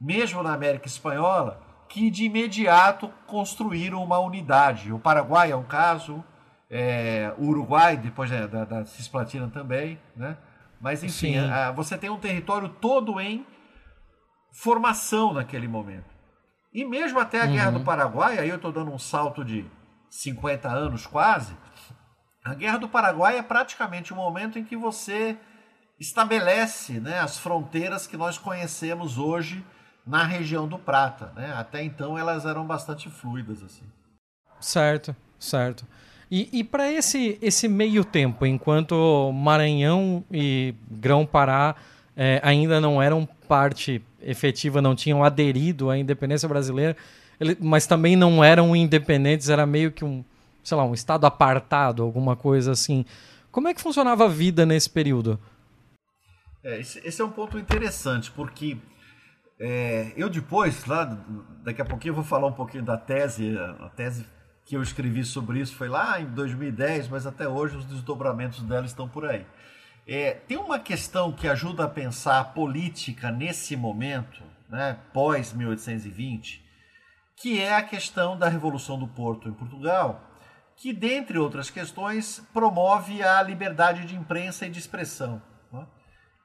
mesmo na América Espanhola, que de imediato construíram uma unidade. O Paraguai é um caso, é, o Uruguai, depois da, da, da Cisplatina também, né? Mas enfim, a, você tem um território todo em formação naquele momento. E mesmo até a uhum. Guerra do uhum. Paraguai, aí eu estou dando um salto de 50 anos quase, a Guerra do Paraguai é praticamente o momento em que você estabelece né, as fronteiras que nós conhecemos hoje na região do Prata. Né? Até então elas eram bastante fluidas. assim. Certo, certo. E, e para esse, esse meio tempo, enquanto Maranhão e Grão-Pará é, ainda não eram parte efetiva, não tinham aderido à independência brasileira, ele, mas também não eram independentes, era meio que um, sei lá, um estado apartado, alguma coisa assim. Como é que funcionava a vida nesse período? É, esse, esse, é um ponto interessante, porque é, eu depois, lá, daqui a pouquinho eu vou falar um pouquinho da tese, a tese que eu escrevi sobre isso foi lá em 2010, mas até hoje os desdobramentos dela estão por aí. É, tem uma questão que ajuda a pensar a política nesse momento, né, pós 1820, que é a questão da Revolução do Porto em Portugal, que, dentre outras questões, promove a liberdade de imprensa e de expressão.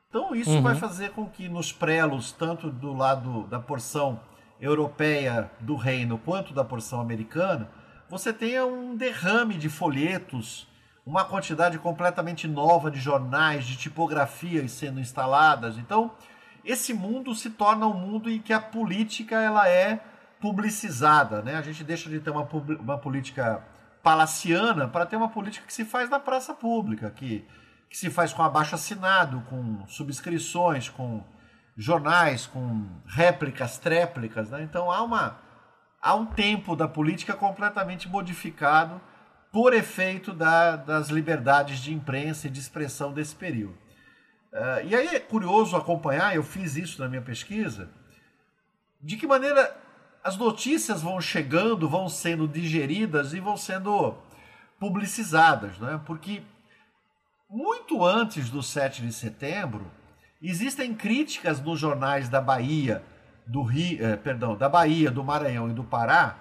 Então, isso uhum. vai fazer com que nos prelos, tanto do lado da porção europeia do reino quanto da porção americana, você tenha um derrame de folhetos, uma quantidade completamente nova de jornais, de tipografias sendo instaladas. Então, esse mundo se torna um mundo em que a política ela é publicizada, né? A gente deixa de ter uma, uma política palaciana para ter uma política que se faz na praça pública, que, que se faz com abaixo assinado, com subscrições, com jornais, com réplicas, tréplicas, né? Então há uma há um tempo da política completamente modificado por efeito da, das liberdades de imprensa e de expressão desse período. Uh, e aí é curioso acompanhar, eu fiz isso na minha pesquisa, de que maneira as notícias vão chegando, vão sendo digeridas e vão sendo publicizadas, né? porque muito antes do 7 de setembro, existem críticas nos jornais da Bahia, do Rio, eh, perdão, da Bahia, do Maranhão e do Pará,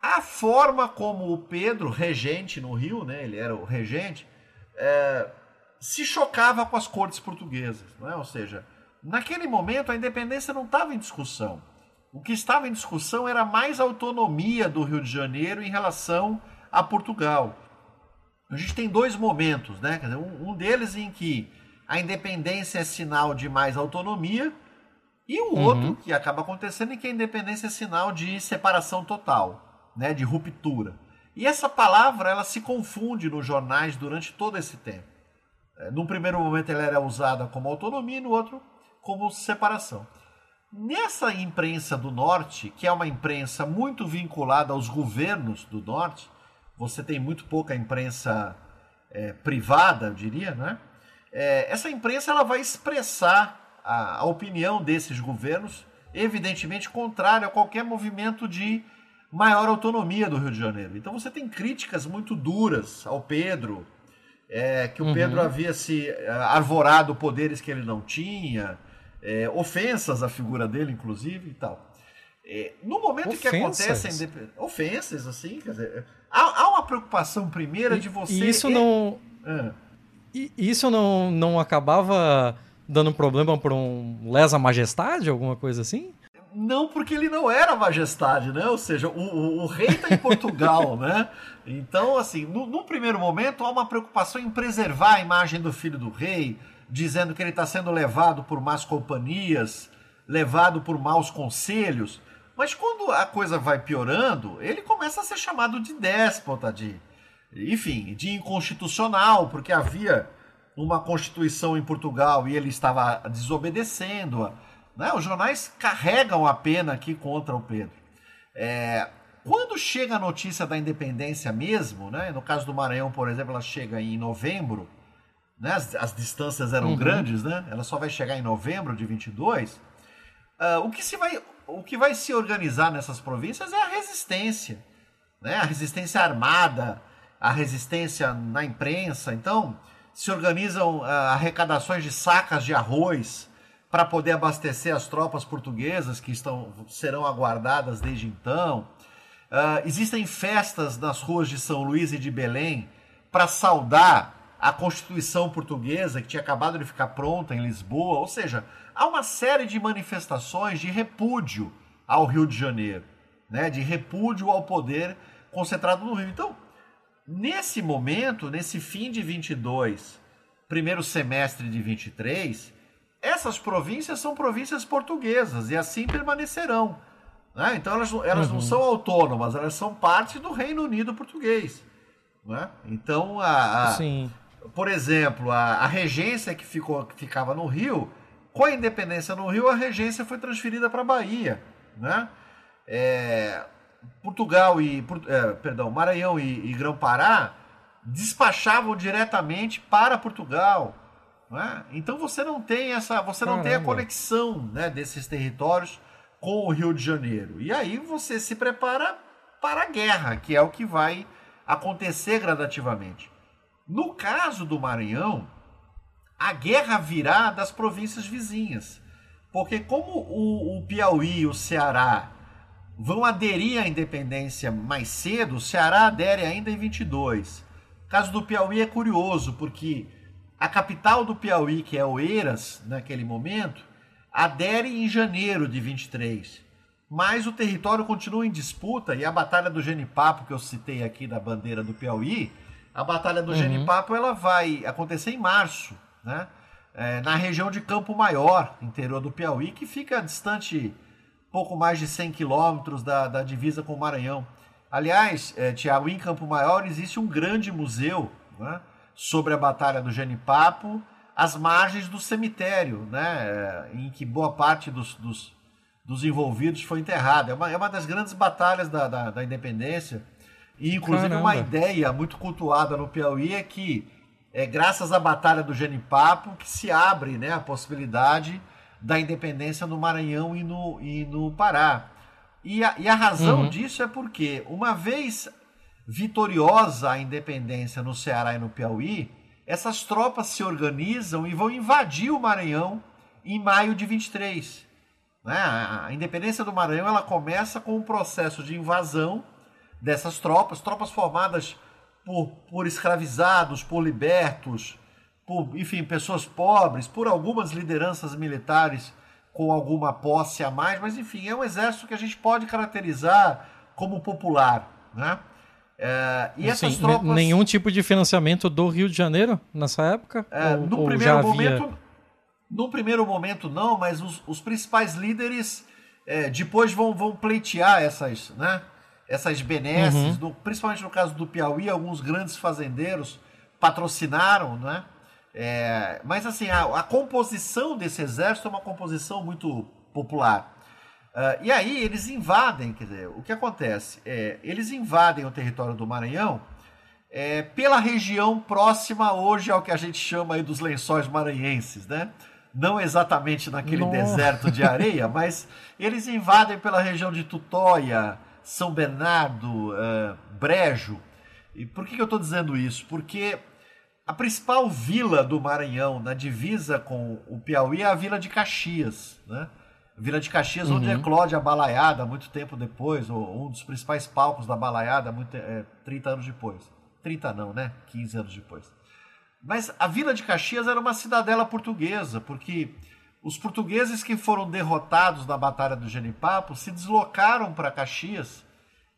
a forma como o Pedro, regente no Rio, né, ele era o regente, eh, se chocava com as cortes portuguesas. Né? Ou seja, naquele momento a independência não estava em discussão. O que estava em discussão era mais autonomia do Rio de Janeiro em relação a Portugal. A gente tem dois momentos, né? Um, um deles em que a independência é sinal de mais autonomia, e o uhum. outro que acaba acontecendo é que a independência é sinal de separação total, né, de ruptura. E essa palavra ela se confunde nos jornais durante todo esse tempo. É, num primeiro momento ela era usada como autonomia e no outro como separação. Nessa imprensa do Norte, que é uma imprensa muito vinculada aos governos do Norte, você tem muito pouca imprensa é, privada, eu diria, né? É, essa imprensa ela vai expressar a, a opinião desses governos, evidentemente contrária a qualquer movimento de maior autonomia do Rio de Janeiro. Então você tem críticas muito duras ao Pedro, é, que o uhum. Pedro havia se é, arvorado poderes que ele não tinha, é, ofensas à figura dele, inclusive, e tal. É, no momento ofensas. que acontecem ofensas, assim, quer dizer, há, há uma preocupação primeira e, de você. E isso não. Ah. E isso não, não acabava dando problema por um lesa majestade, alguma coisa assim? Não, porque ele não era majestade, né? Ou seja, o, o, o rei está em Portugal, né? Então, assim, no, num primeiro momento há uma preocupação em preservar a imagem do filho do rei, dizendo que ele está sendo levado por más companhias, levado por maus conselhos. Mas quando a coisa vai piorando, ele começa a ser chamado de déspota, de enfim, de inconstitucional, porque havia uma constituição em Portugal e ele estava desobedecendo-a. Né? Os jornais carregam a pena aqui contra o Pedro. É, quando chega a notícia da independência mesmo, né? no caso do Maranhão, por exemplo, ela chega em novembro, né? as, as distâncias eram uhum. grandes, né? ela só vai chegar em novembro de 22. Uh, ah, o, que se vai, o que vai se organizar nessas províncias é a resistência, né? a resistência armada, a resistência na imprensa. Então, se organizam uh, arrecadações de sacas de arroz para poder abastecer as tropas portuguesas que estão, serão aguardadas desde então. Uh, existem festas nas ruas de São Luís e de Belém para saudar a Constituição Portuguesa que tinha acabado de ficar pronta em Lisboa. Ou seja, há uma série de manifestações de repúdio ao Rio de Janeiro, né? de repúdio ao poder concentrado no Rio. Então, Nesse momento, nesse fim de 22, primeiro semestre de 23, essas províncias são províncias portuguesas e assim permanecerão. Né? Então elas, elas uhum. não são autônomas, elas são parte do Reino Unido português. Né? Então, a, a por exemplo, a, a, regência que, ficou, que ficava no Rio, com a independência no Rio, a regência foi transferida para a Bahia. Né? É, Portugal e é, perdão, Maranhão e, e Grão-Pará despachavam diretamente para Portugal. É? Então você não tem essa, você não tem a conexão né, desses territórios com o Rio de Janeiro. E aí você se prepara para a guerra, que é o que vai acontecer gradativamente. No caso do Maranhão, a guerra virá das províncias vizinhas. Porque como o, o Piauí e o Ceará vão aderir à independência mais cedo, o Ceará adere ainda em 22. O caso do Piauí é curioso, porque a capital do Piauí, que é Oeiras, naquele momento, adere em janeiro de 23. Mas o território continua em disputa e a Batalha do Genipapo, que eu citei aqui da bandeira do Piauí, a Batalha do uhum. Genipapo ela vai acontecer em março, né? É, na região de Campo Maior, interior do Piauí, que fica distante pouco mais de 100 quilômetros da, da divisa com o Maranhão. Aliás, é, Tiago, em Campo Maior existe um grande museu né, sobre a Batalha do Genipapo, às margens do cemitério, né, é, em que boa parte dos, dos, dos envolvidos foi enterrada. É uma, é uma das grandes batalhas da, da, da independência. E, inclusive, Caramba. uma ideia muito cultuada no Piauí é que, é graças à Batalha do Genipapo, que se abre né, a possibilidade da independência no Maranhão e no, e no Pará. E a, e a razão uhum. disso é porque, uma vez vitoriosa a independência no Ceará e no Piauí, essas tropas se organizam e vão invadir o Maranhão em maio de 23. Né? A independência do Maranhão ela começa com um processo de invasão dessas tropas, tropas formadas por, por escravizados, por libertos, por, enfim, pessoas pobres, por algumas lideranças militares com alguma posse a mais, mas enfim, é um exército que a gente pode caracterizar como popular, né? É, e essas Sim, tropas... Nenhum tipo de financiamento do Rio de Janeiro nessa época? É, ou, no primeiro momento, havia... no primeiro momento não, mas os, os principais líderes é, depois vão, vão pleitear essas, né? Essas benesses, uhum. principalmente no caso do Piauí, alguns grandes fazendeiros patrocinaram, né? É, mas assim, a, a, composição desse exército é uma composição muito popular. Uh, e aí eles invadem, quer dizer, o que acontece? É, eles invadem o território do Maranhão é, pela região próxima hoje ao que a gente chama aí dos lençóis maranhenses, né? Não exatamente naquele Nossa. deserto de areia, mas eles invadem pela região de Tutóia, São Bernardo, uh, Brejo. E por que, que eu estou dizendo isso? Porque a principal vila do Maranhão, na divisa com o Piauí, é a Vila de Caxias, né? Vila de Caxias, uhum. onde eclode a balaiada muito tempo depois, ou um dos principais palcos da balaiada, muito, é, 30 anos depois. 30 não, né? 15 anos depois. Mas a Vila de Caxias era uma cidadela portuguesa, porque os portugueses que foram derrotados na Batalha do Genipapo se deslocaram para Caxias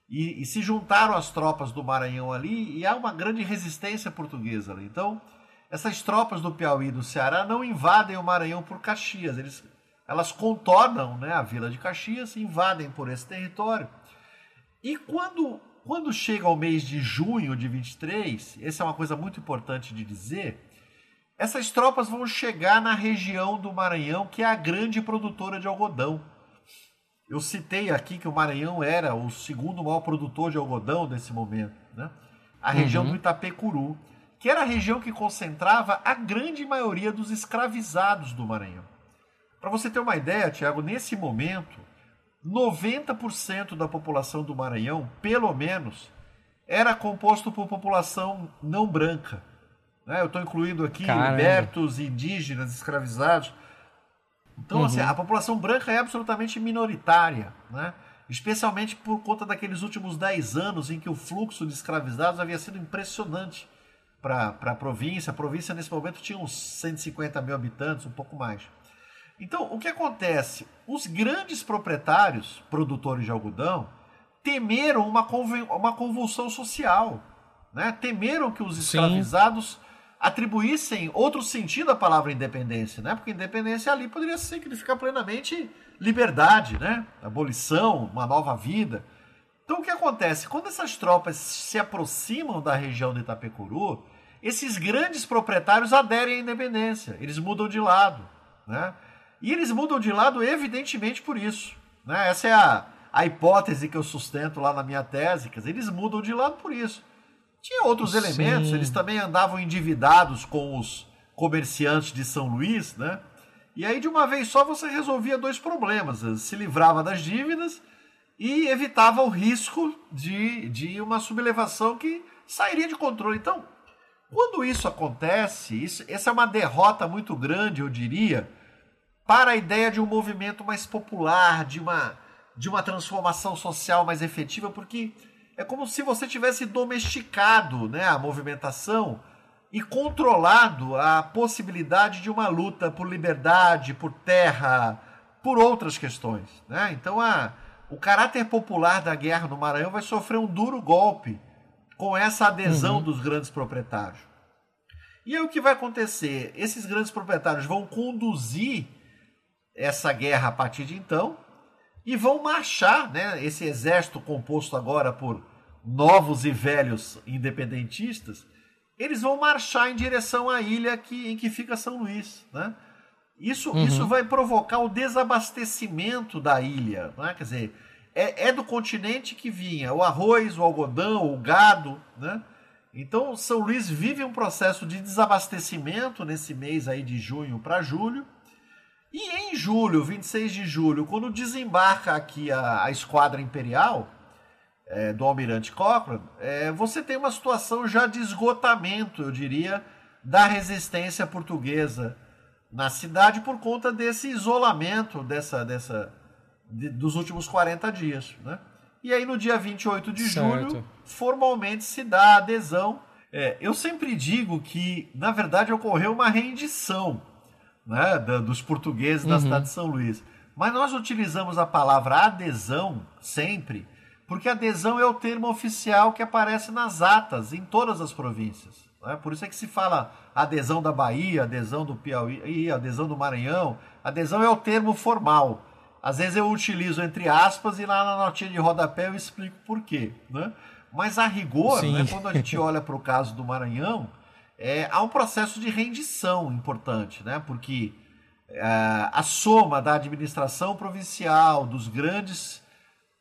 e, e, se juntaram as tropas do Maranhão ali e há uma grande resistência portuguesa ali. Então, essas tropas do Piauí e do Ceará não invadem o Maranhão por Caxias, eles, elas contornam né, a vila de Caxias, invadem por esse território. E quando quando chega ao mês de junho de 23, essa é uma coisa muito importante de dizer, essas tropas vão chegar na região do Maranhão, que é a grande produtora de algodão. Eu citei aqui que o Maranhão era o segundo maior produtor de algodão nesse momento, né? A região uhum. do Itapecuru, que era a região que concentrava a grande maioria dos escravizados do Maranhão. Para você ter uma ideia, Tiago, nesse momento, 90% da população do Maranhão, pelo menos, era composto por população não branca. Né? Eu estou incluindo aqui Caramba. libertos, indígenas, escravizados. Então, uhum. assim, a população branca é absolutamente minoritária, né? especialmente por conta daqueles últimos 10 anos em que o fluxo de escravizados havia sido impressionante para a província. A província, nesse momento, tinha uns 150 mil habitantes, um pouco mais. Então, o que acontece? Os grandes proprietários, produtores de algodão, temeram uma, convulsão social. Né? Temeram que os escravizados Sim. Atribuíssem outro sentido à palavra independência. Né? Porque independência ali poderia significar plenamente liberdade, né? abolição, uma nova vida. Então, o que acontece? Quando essas tropas se aproximam da região de Itapecuru, esses grandes proprietários aderem à independência, eles mudam de lado. Né? E eles mudam de lado, evidentemente, por isso. Né? Essa é a, a hipótese que eu sustento lá na minha tese. Dizer, eles mudam de lado por isso. Tinha outros Sim. elementos, eles também andavam endividados com os comerciantes de São Luís, né? E aí, de uma vez só, você resolvia dois problemas. Se livrava das dívidas e evitava o risco de, de uma sublevação que sairia de controle. Então, quando isso acontece, isso, essa é uma derrota muito grande, eu diria, para a ideia de um movimento mais popular, de uma, de uma transformação social mais efetiva, porque é como se você tivesse domesticado né, a movimentação e controlado a possibilidade de uma luta por liberdade, por terra, por outras questões. Né? Então a, o caráter popular da guerra no Maranhão vai sofrer um duro golpe com essa adesão uhum. dos grandes proprietários. E aí o que vai acontecer? Esses grandes proprietários vão conduzir essa guerra a partir de então e vão marchar, né, esse exército composto agora por novos e velhos independentistas, eles vão marchar em direção à ilha que, em que fica São Luís, né? Isso, uhum. isso vai provocar o desabastecimento da ilha, né? quer dizer, é, é do continente que vinha o arroz, o algodão, o gado, né? Então São Luís vive um processo de desabastecimento nesse mês aí de junho para julho, e em julho, 26 de julho, quando desembarca aqui a, a esquadra imperial é, do almirante Cochrane, é, você tem uma situação já de esgotamento, eu diria, da resistência portuguesa na cidade por conta desse isolamento dessa, dessa, de, dos últimos 40 dias. Né? E aí, no dia 28 de certo. julho, formalmente se dá a adesão. É, eu sempre digo que, na verdade, ocorreu uma rendição né, dos portugueses da uhum. cidade de São Luís. Mas nós utilizamos a palavra adesão sempre, porque adesão é o termo oficial que aparece nas atas em todas as províncias. Né? Por isso é que se fala adesão da Bahia, adesão do Piauí, adesão do Maranhão. Adesão é o termo formal. Às vezes eu utilizo entre aspas e lá na notinha de rodapé eu explico por quê. Né? Mas a rigor, né, quando a gente olha para o caso do Maranhão, é, há um processo de rendição importante, né? porque é, a soma da administração provincial, dos grandes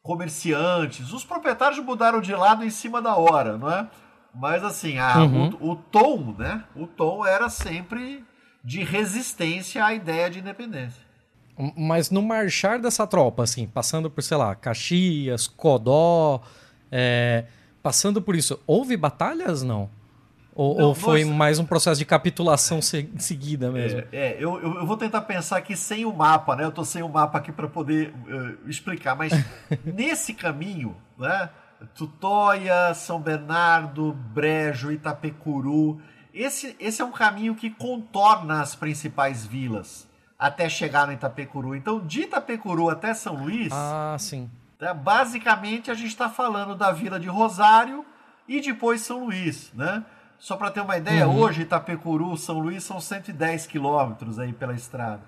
comerciantes, os proprietários mudaram de lado em cima da hora, não é? Mas assim, a, uhum. o, o tom, né? O tom era sempre de resistência à ideia de independência. Mas no marchar dessa tropa, assim, passando por, sei lá, Caxias, Codó, é, passando por isso, houve batalhas, não? Ou, não, ou foi nossa. mais um processo de capitulação se, seguida mesmo? É, é eu, eu, vou tentar pensar aqui sem o mapa, né? Eu tô sem o mapa aqui para poder uh, explicar, mas nesse caminho, né? Tutóia, São Bernardo, Brejo, Itapecuru, esse, esse é um caminho que contorna as principais vilas até chegar no Itapecuru. Então, de Itapecuru até São Luís, ah, sim. Né, basicamente a gente está falando da vila de Rosário e depois São Luís, né? Só para ter uma ideia, uhum. hoje Itapecuru, São Luís são 110 quilômetros aí pela estrada.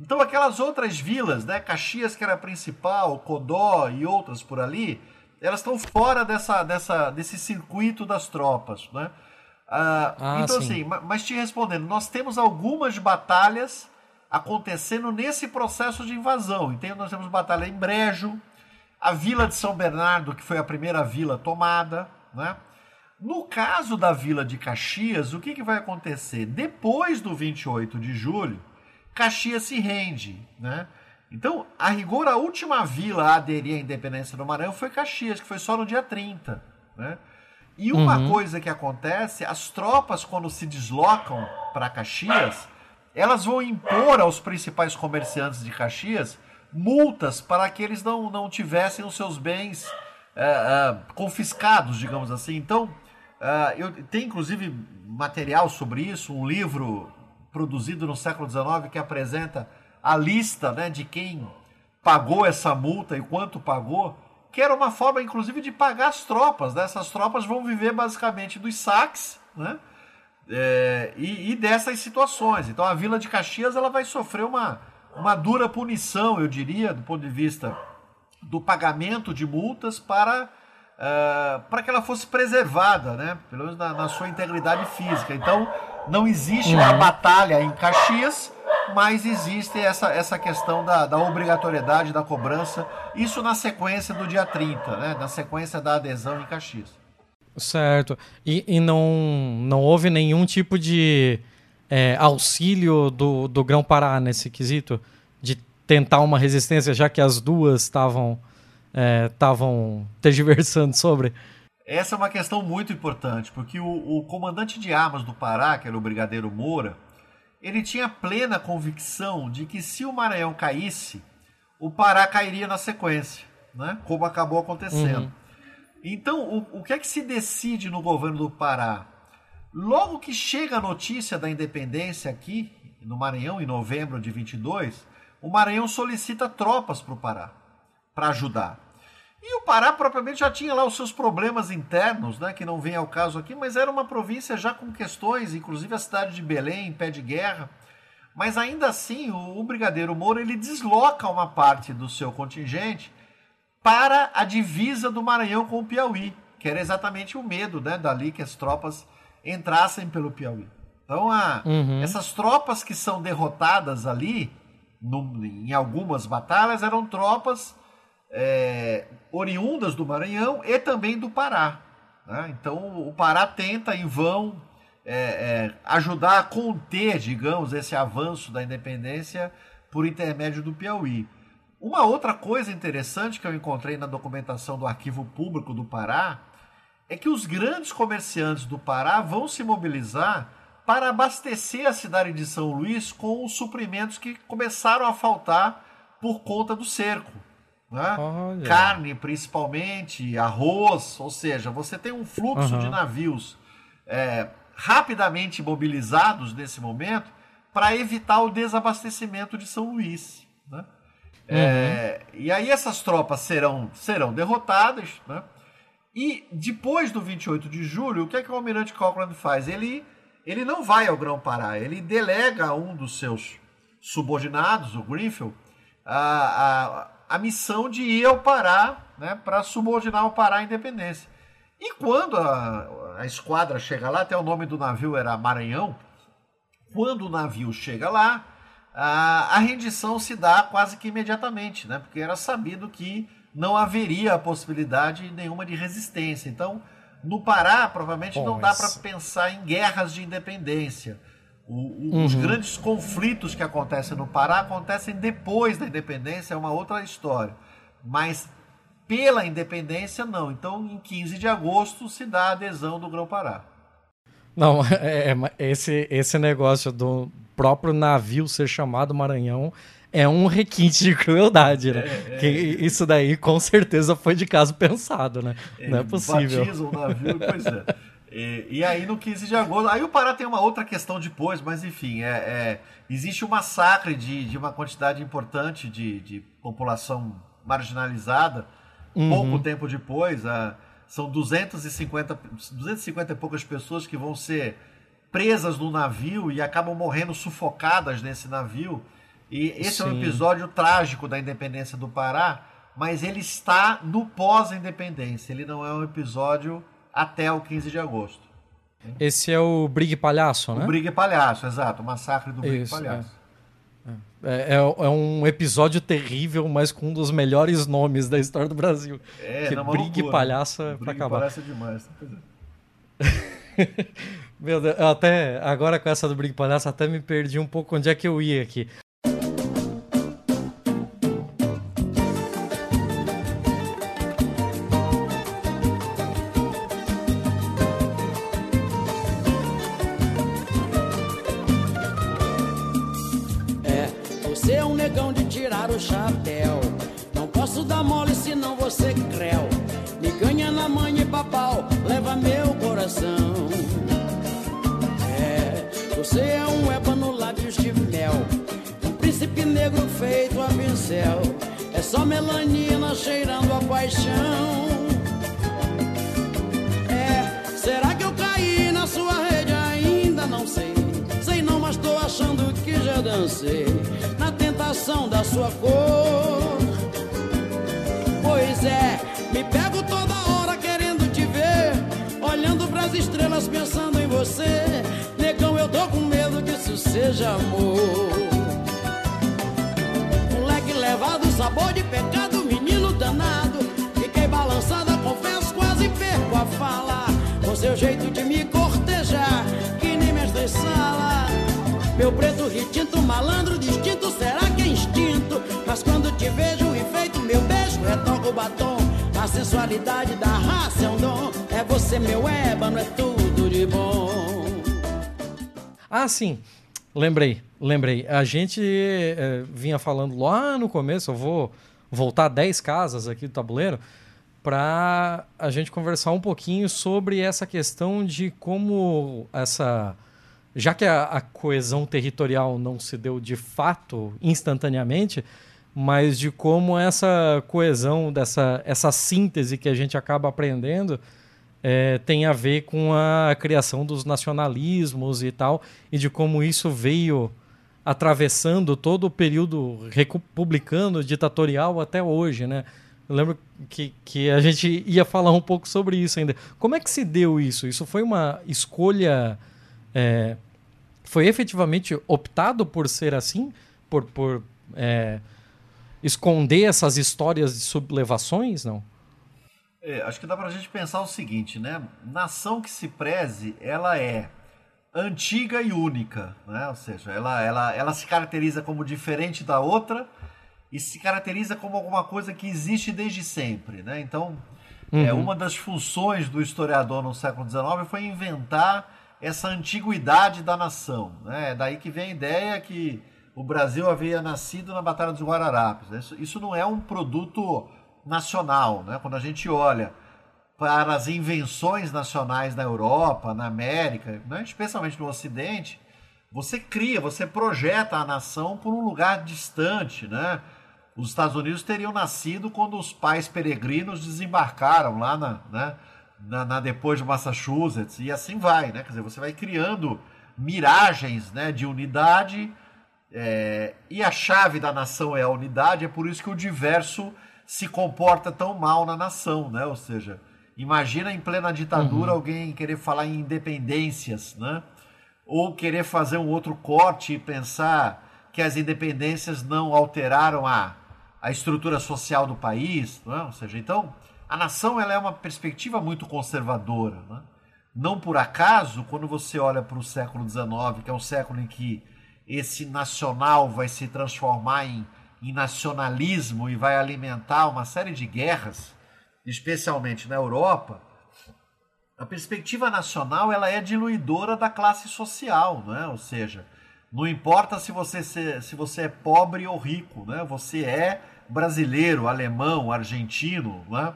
Então aquelas outras vilas, né, Caxias que era a principal, Codó e outras por ali, elas estão fora dessa, dessa, desse circuito das tropas, né? Ah, ah, então, sim. assim, mas te respondendo, nós temos algumas batalhas acontecendo nesse processo de invasão. Então, nós temos batalha em Brejo, a Vila de São Bernardo, que foi a primeira vila tomada, né? No caso da Vila de Caxias, o que, que vai acontecer? Depois do 28 de julho, Caxias se rende, né? Então, a rigor, a última vila a aderir à independência do Maranhão foi Caxias, que foi só no dia 30, né? E uma uhum. coisa que acontece, as tropas quando se deslocam para Caxias, elas vão impor aos principais comerciantes de Caxias multas para que eles não, não tivessem os seus bens é, é, confiscados, digamos assim. Então, é, eu tenho inclusive material sobre isso, um livro produzido no século XIX que apresenta a lista né, de quem pagou essa multa e quanto pagou, que era uma forma, inclusive, de pagar as tropas. Né? Essas tropas vão viver basicamente dos saques, né? é, e, e, dessas situações. Então a Vila de Caxias ela vai sofrer uma, uma dura punição, eu diria, do ponto de vista do pagamento de multas para, uh, para que ela fosse preservada, né? pelo menos na, na sua integridade física. Então não existe uma uhum. batalha em Caxias, mas existe essa, essa questão da, da obrigatoriedade da cobrança, isso na sequência do dia 30, né? na sequência da adesão em Caxias. Certo. E, e não, não houve nenhum tipo de é, auxílio do, do Grão-Pará nesse quesito? De tentar uma resistência, já que as duas estavam estavam é, tergiversando sobre? Essa é uma questão muito importante, porque o, o, comandante de armas do Pará, que era o Brigadeiro Moura, ele tinha plena convicção de que se o Maranhão caísse, o Pará cairia na sequência, né? como acabou acontecendo. Uhum. Então, o, o que é que se decide no governo do Pará? Logo que chega a notícia da independência aqui, no Maranhão, em novembro de 22, o Maranhão solicita tropas para o Pará, para ajudar. E o Pará propriamente já tinha lá os seus problemas internos, né, que não vem ao caso aqui, mas era uma província já com questões, inclusive a cidade de Belém em pé de guerra. Mas ainda assim, o, o Brigadeiro Moura ele desloca uma parte do seu contingente para a divisa do Maranhão com o Piauí, que era exatamente o medo né, dali que as tropas entrassem pelo Piauí. Então, a, uhum. essas tropas que são derrotadas ali, no, em algumas batalhas, eram tropas é, oriundas do Maranhão e também do Pará. Né? Então, o Pará tenta, em vão, é, é, ajudar a conter, digamos, esse avanço da independência por intermédio do Piauí. Uma outra coisa interessante que eu encontrei na documentação do Arquivo Público do Pará é que os grandes comerciantes do Pará vão se mobilizar para abastecer a cidade de São Luís com os suprimentos que começaram a faltar por conta do cerco. Né? Carne, principalmente, arroz, ou seja, você tem um fluxo uhum. de navios é, rapidamente mobilizados nesse momento para evitar o desabastecimento de São Luís. Né? Uhum. É, e aí essas tropas serão, serão derrotadas, né? E depois do 28 de julho, o que é que o almirante Cochrane faz? Ele, ele não vai ao Grão-Pará, ele delega a um dos seus subordinados, o Greenfield, a, a, a missão de ir ao Pará né, para subordinar o Pará à independência. E quando a, a esquadra chega lá, até o nome do navio era Maranhão, quando o navio chega lá, a, a rendição se dá quase que imediatamente, né? porque era sabido que não haveria a possibilidade nenhuma de resistência. Então, no Pará, provavelmente Bom, não dá para pensar em guerras de independência. O, o, uhum. Os grandes conflitos que acontecem no Pará acontecem depois da independência, é uma outra história. Mas pela independência, não. Então, em 15 de agosto, se dá a adesão do Grão-Pará. Não, é, é, esse, esse negócio do, próprio navio ser chamado Maranhão é um requinte de crueldade, né? É, é, que isso daí com certeza foi de caso pensado, né? É, Não é possível. Batiza o navio, pois é. E, e, aí no 15 de agosto, aí o Pará tem uma outra questão depois, mas enfim, é, é existe um massacre de, de uma quantidade importante de, de população marginalizada. Uhum. Pouco tempo depois, a, são 250, 250 e poucas pessoas que vão ser presas no navio e acabam morrendo sufocadas nesse navio. E esse Sim. é um episódio trágico da independência do Pará, mas ele está no pós-independência. Ele não é um episódio até o 15 de agosto. Esse é o Brig Palhaço, né? O Brig Palhaço, exato. O massacre do Brig Isso, Palhaço. É. É, é, é, um episódio terrível, mas com um dos melhores nomes da história do Brasil. É, que Brig loucura. Palhaço é pra acabar. Palhaço é demais. Meu Deus, até agora com essa do Brig Palhaço, até me perdi um pouco onde é que eu ia aqui. Melanina cheirando a paixão. É, será que eu caí na sua rede? Ainda não sei. Sei não, mas tô achando que já dancei na tentação da sua cor. Pois é, estrelas pensando em você. Negão, eu tô com medo que isso seja amor levado sabor de pecado, menino danado. Fiquei balançada, confesso, quase perco a fala. Com seu jeito de me cortejar, que nem mestre sala. Meu preto retinto, malandro distinto, será que é instinto? Mas quando te vejo enfeito, meu beijo retoca o batom. A sensualidade da raça é um dom. É você, meu ébano, é tudo de bom. Ah, sim. Lembrei, lembrei. A gente é, vinha falando lá no começo, eu vou voltar 10 casas aqui do tabuleiro, para a gente conversar um pouquinho sobre essa questão de como essa. Já que a, a, coesão territorial não se deu de fato instantaneamente, mas de como essa coesão, dessa essa síntese que a gente acaba aprendendo, é, tem a ver com a criação dos nacionalismos e tal, e de como isso veio atravessando todo o período republicano, ditatorial até hoje, né? Eu lembro que, que a gente ia falar um pouco sobre isso ainda. Como é que se deu isso? Isso foi uma escolha. É, foi efetivamente optado por ser assim? Por, por é, esconder essas histórias de sublevações? Não? É, acho que dá para a gente pensar o seguinte, né? Nação que se preze, ela é antiga e única, né? Ou seja, ela, ela, ela se caracteriza como diferente da outra e se caracteriza como alguma coisa que existe desde sempre, né? Então, é, uhum. é, uma das funções do historiador no século XIX foi inventar essa antiguidade da nação, né? É daí que vem a ideia que o Brasil havia nascido na Batalha dos Guararapes. Isso, isso não é um produto nacional. Né? Quando a gente olha para as invenções nacionais na Europa, na América, né? especialmente no Ocidente, você cria, você projeta a nação por um lugar distante. Né? Os Estados Unidos teriam nascido quando os pais peregrinos desembarcaram lá na, né? na, na depois de Massachusetts, e assim vai. Né? Quer dizer, você vai criando miragens né, de unidade. É, e a chave da nação é a unidade, é por isso que o diverso se comporta tão mal na nação, né? Ou seja, imagina em plena ditadura uhum. alguém querer falar em independências, né? Ou querer fazer um outro corte e pensar que as independências não alteraram a, a estrutura social do país, né? Ou seja, então a nação ela é uma perspectiva muito conservadora, né? Não por acaso, quando você olha para o século XIX, que é um século em que esse nacional vai se transformar em em nacionalismo e vai alimentar uma série de guerras, especialmente na Europa, a perspectiva nacional ela é diluidora da classe social, né? ou seja, não importa se você, se você é pobre ou rico, né? você é brasileiro, alemão, argentino. Né?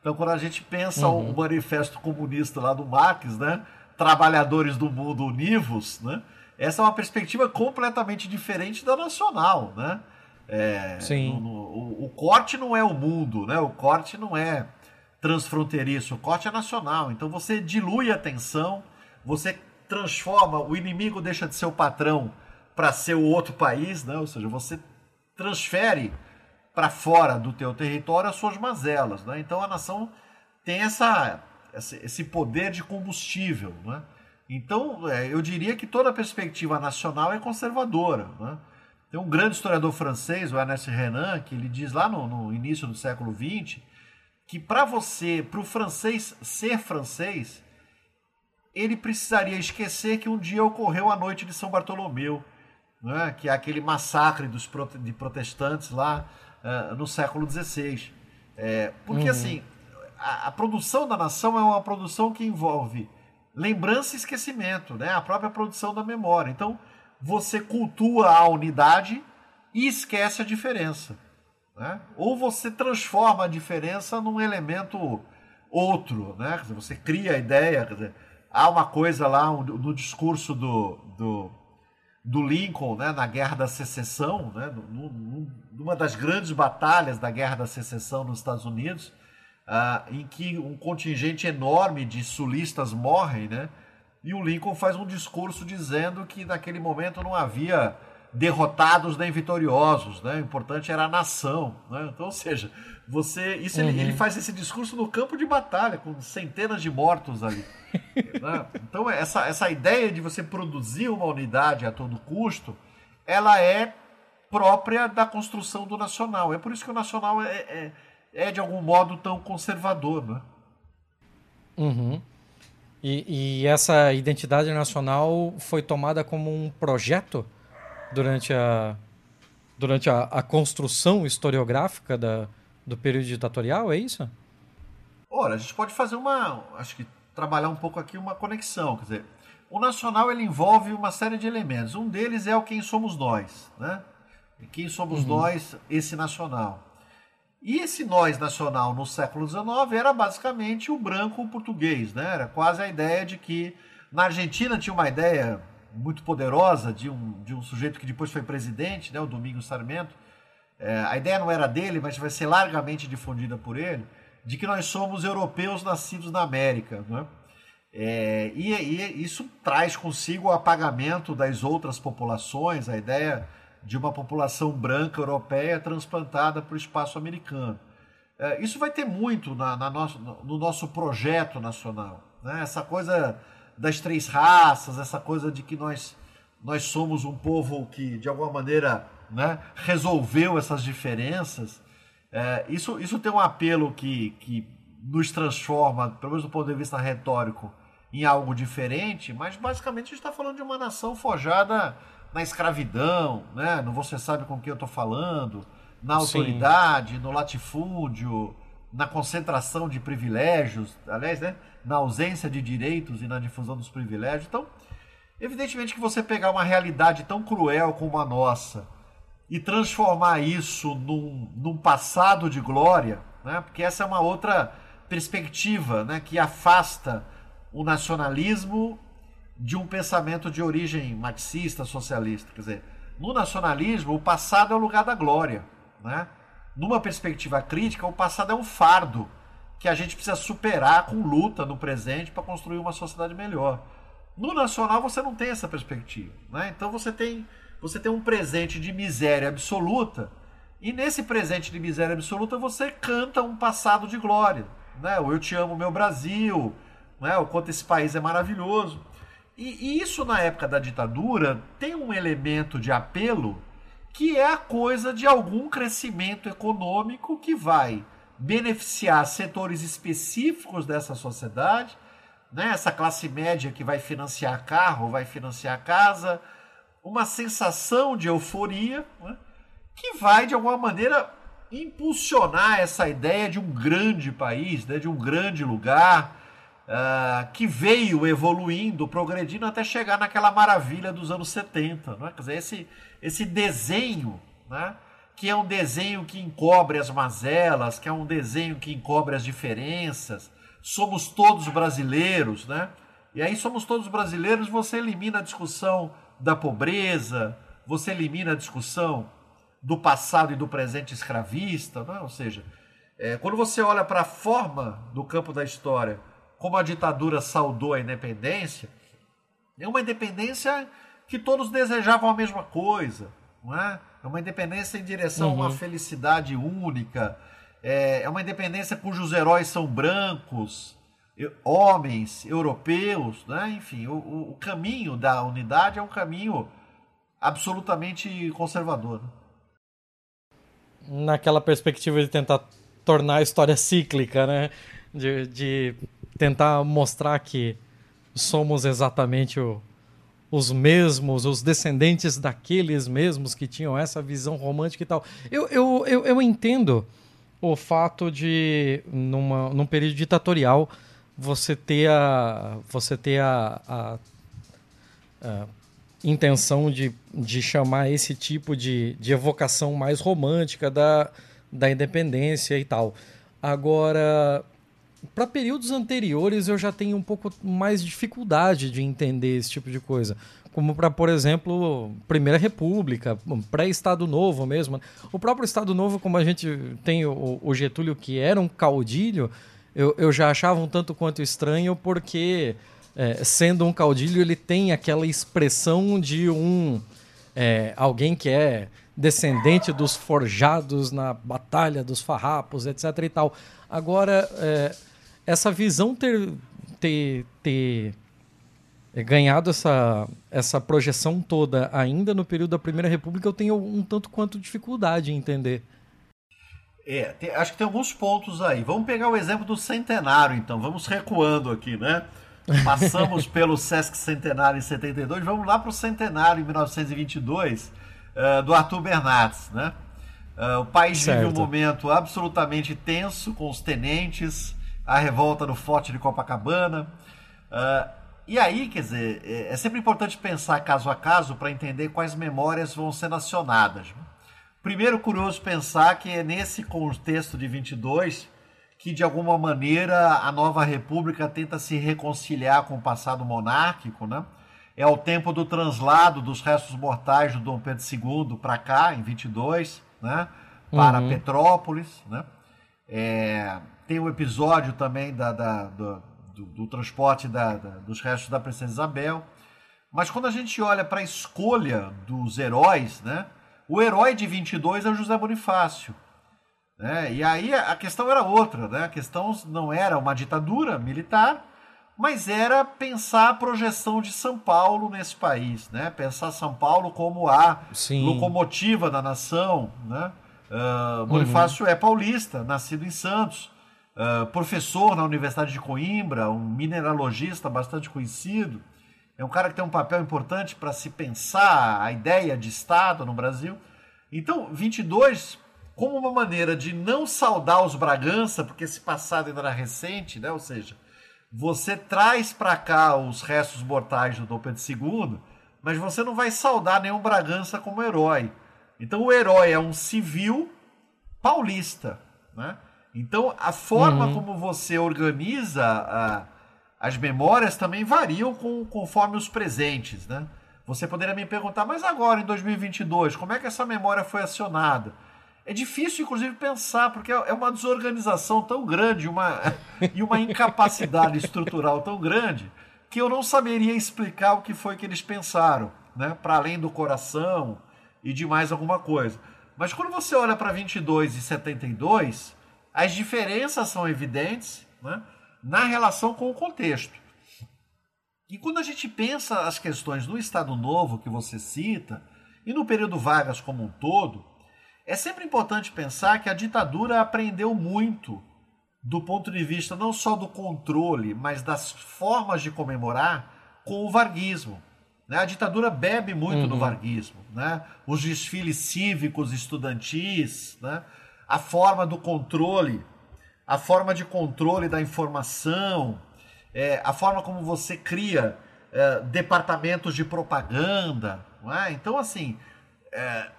Então, quando a gente pensa uhum. o manifesto comunista lá do Marx, né? trabalhadores do mundo univos, né? essa é uma perspectiva completamente diferente da nacional. Né? É, Sim. No, no, o, o, corte não é o mundo, né? O corte não é transfronteiriço, o corte é nacional. Então você dilui a tensão, você transforma, o inimigo deixa de ser o patrão para ser o outro país, né? Ou seja, você transfere para fora do teu território as suas mazelas. Né? Então a nação tem essa, esse poder de combustível. Né? Então é, eu diria que toda a perspectiva nacional é conservadora. Né? Tem um grande historiador francês, o Ernest Renan, que ele diz lá no, no início do século XX que para você, para o francês ser francês, ele precisaria esquecer que um dia ocorreu a noite de São Bartolomeu, né? que é aquele massacre dos de protestantes lá uh, no século XVI. É, porque, uhum. assim, a, a, produção da nação é uma produção que envolve lembrança e esquecimento, né? a própria produção da memória. Então, você cultua a unidade e esquece a diferença. Né? Ou você transforma a diferença num elemento outro, né? Dizer, você cria a ideia, dizer, há uma coisa lá no discurso do, do, do Lincoln, né, na Guerra da Secessão, né, numa das grandes batalhas da Guerra da Secessão nos Estados Unidos, uh, em que um contingente enorme de sulistas morrem, né, e o Lincoln faz um discurso dizendo que naquele momento não havia derrotados nem vitoriosos, né? O importante era a nação, né? Então, ou seja, você isso uhum. ele, ele, uhum. faz esse discurso no campo de batalha com centenas de mortos ali. né? Então essa, essa ideia de você produzir uma unidade a todo custo, ela é própria da construção do nacional. É por isso que o nacional é, é, é de algum modo tão conservador, né? Uhum. E, e essa identidade nacional foi tomada como um projeto durante a, durante a, a construção historiográfica da, do período ditatorial, é isso? Olha, a gente pode fazer uma. Acho que trabalhar um pouco aqui uma conexão. Quer dizer, o nacional ele envolve uma série de elementos. Um deles é o quem somos nós, né? Quem somos uhum. nós, esse nacional. E esse nós nacional no século XIX era basicamente o branco português, né? Era quase a ideia de que na Argentina tinha uma ideia muito poderosa de um, de um sujeito que depois foi presidente, né, o Domingos Sarmento. É, a ideia não era dele, mas vai ser largamente difundida por ele, de que nós somos europeus nascidos na América. Né? É, e, e, isso traz consigo o apagamento das outras populações, a ideia de uma população branca europeia transplantada para o espaço americano. É, isso vai ter muito na, na nosso, no nosso projeto nacional. Né? Essa coisa das três raças, essa coisa de que nós, nós somos um povo que, de alguma maneira, né, resolveu essas diferenças. É, isso, isso tem um apelo que, que nos transforma, pelo menos do ponto de vista retórico, em algo diferente, mas basicamente a gente está falando de uma nação forjada na escravidão, né? no você sabe com quem eu estou falando, na autoridade, Sim. no latifúndio, na concentração de privilégios, aliás, né? na ausência de direitos e na difusão dos privilégios. Então, evidentemente que você pegar uma realidade tão cruel como a nossa e transformar isso num, num passado de glória, né? porque essa é uma outra perspectiva né? que afasta o nacionalismo de um pensamento de origem marxista, socialista. Quer dizer, no nacionalismo, o passado é o lugar da glória. Né? Numa perspectiva crítica, o passado é um fardo que a gente precisa superar com luta no presente para construir uma sociedade melhor. No nacional você não tem essa perspectiva, né? Então você tem você tem um presente de miséria absoluta e nesse presente de miséria absoluta você canta um passado de glória, né? O eu te amo meu Brasil, né? O quanto esse país é maravilhoso. E, e isso na época da ditadura tem um elemento de apelo que é a coisa de algum crescimento econômico que vai beneficiar setores específicos dessa sociedade, né? essa classe média que vai financiar carro, vai financiar casa, uma sensação de euforia né? que vai, de alguma maneira, impulsionar essa ideia de um grande país, né? de um grande lugar, uh, que veio evoluindo, progredindo até chegar naquela maravilha dos anos 70. Né? Quer dizer, esse, esse desenho. Né? que é um desenho que encobre as mazelas, que é um desenho que encobre as diferenças. Somos todos brasileiros, né? E aí somos todos brasileiros, você elimina a discussão da pobreza, você elimina a discussão do passado e do presente escravista, né? ou seja, é, quando você olha para a forma do campo da história, como a ditadura saudou a independência, é uma independência que todos desejavam a mesma coisa, não é? É uma independência em direção uhum. a uma uhum. felicidade única. É, é uma independência cujos heróis são brancos, homens, europeus, né? enfim, o, o caminho da unidade é um caminho absolutamente conservador. Naquela perspectiva de tentar tornar a história cíclica, né? De, de tentar mostrar que somos exatamente o, os mesmos, os descendentes daqueles mesmos que tinham essa visão romântica e tal. Eu, eu, eu, eu entendo o fato de, numa, num período ditatorial, você ter a, você ter a, a, a intenção de, de chamar esse tipo de, de evocação mais romântica da, da independência e tal. Agora, para períodos anteriores eu já tenho um pouco mais dificuldade de entender esse tipo de coisa. Como para, por exemplo, Primeira República, pré-Estado Novo mesmo. O próprio Estado Novo, como a gente tem o, Getúlio, que era um caudilho, eu, eu já achava um tanto quanto estranho, porque é, sendo um caudilho, ele tem aquela expressão de um é, alguém que é descendente dos forjados na batalha dos farrapos, etc. e tal. Agora, é, essa visão ter, ter, ter ganhado essa, essa projeção toda ainda no período da Primeira República, eu tenho um tanto quanto dificuldade em entender. É, tem, acho que tem alguns pontos aí. Vamos pegar o exemplo do centenário, então. Vamos recuando aqui, né? Passamos pelo Sesc Centenário em 72, vamos lá para o centenário em 1922 uh, do Arthur Bernardes, né? Uh, o país certo. vive um momento absolutamente tenso com os tenentes, a revolta no Forte de Copacabana. Uh, e aí, quer dizer, é, é sempre importante pensar caso a caso para entender quais memórias vão ser acionadas. Primeiro, curioso pensar que é nesse contexto de 22 que, de alguma maneira, a nova república tenta se reconciliar com o passado monárquico, né? É o tempo do translado dos restos mortais do Dom Pedro II para cá, em 22, né? Para uhum. Petrópolis, né? É, tem o um episódio também da, da do, do, do, transporte da, da, dos restos da Princesa Isabel. Mas quando a gente olha para a escolha dos heróis, né? O herói de 22 é o José Bonifácio. Né? E aí a questão era outra, né? A questão não era uma ditadura militar, mas era pensar a projeção de São Paulo nesse país, né? Pensar São Paulo como a Sim. locomotiva da nação, né? Uh, Bonifácio uhum. é paulista, nascido em Santos, uh, professor na Universidade de Coimbra, um mineralogista bastante conhecido. É um cara que tem um papel importante para se pensar a ideia de Estado no Brasil. Então, 22, como uma maneira de não saudar os Bragança, porque esse passado ainda era recente, né? ou seja, você traz para cá os restos mortais do Dom Pedro II, mas você não vai saudar nenhum Bragança como herói. Então o herói é um civil paulista, né? Então a forma uhum. como você organiza a, as memórias também variam com, conforme os presentes, né? Você poderia me perguntar, mas agora em 2022, como é que essa memória foi acionada? É difícil, inclusive, pensar, porque é uma desorganização tão grande uma, e uma incapacidade estrutural tão grande que eu não saberia explicar o que foi que eles pensaram, né? para além do coração, e de mais alguma coisa. Mas quando você olha para 22 e 72, as diferenças são evidentes né, na relação com o contexto. E quando a gente pensa as questões do Estado Novo que você cita, e no período Vargas como um todo, é sempre importante pensar que a ditadura aprendeu muito do ponto de vista não só do controle, mas das formas de comemorar com o varguismo. Né? A ditadura bebe muito uhum. do varguismo. Né? Os desfiles cívicos, estudantis, né? A forma do controle, a forma de controle da informação, é, a forma como você cria é, departamentos de propaganda. É? Então, assim, é,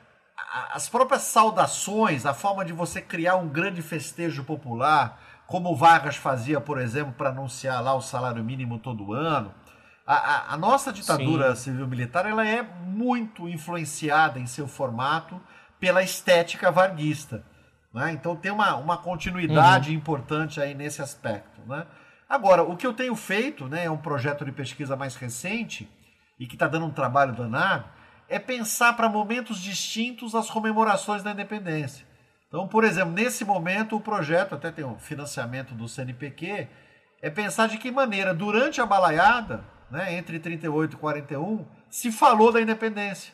as próprias saudações, a forma de você criar um grande festejo popular, como Vargas fazia, por exemplo, para anunciar lá o salário mínimo todo ano a, a, a nossa ditadura civil-militar ela é muito influenciada em seu formato pela estética varguista. Né? Então tem uma, uma continuidade uhum. importante aí nesse aspecto. Né? Agora, o que eu tenho feito né, é um projeto de pesquisa mais recente e que está dando um trabalho danado, é pensar para momentos distintos as comemorações da independência. Então, por exemplo, nesse momento o projeto, até tem um financiamento do CNPq, é pensar de que maneira, durante a balaiada, né, entre 38 e 41, se falou da independência,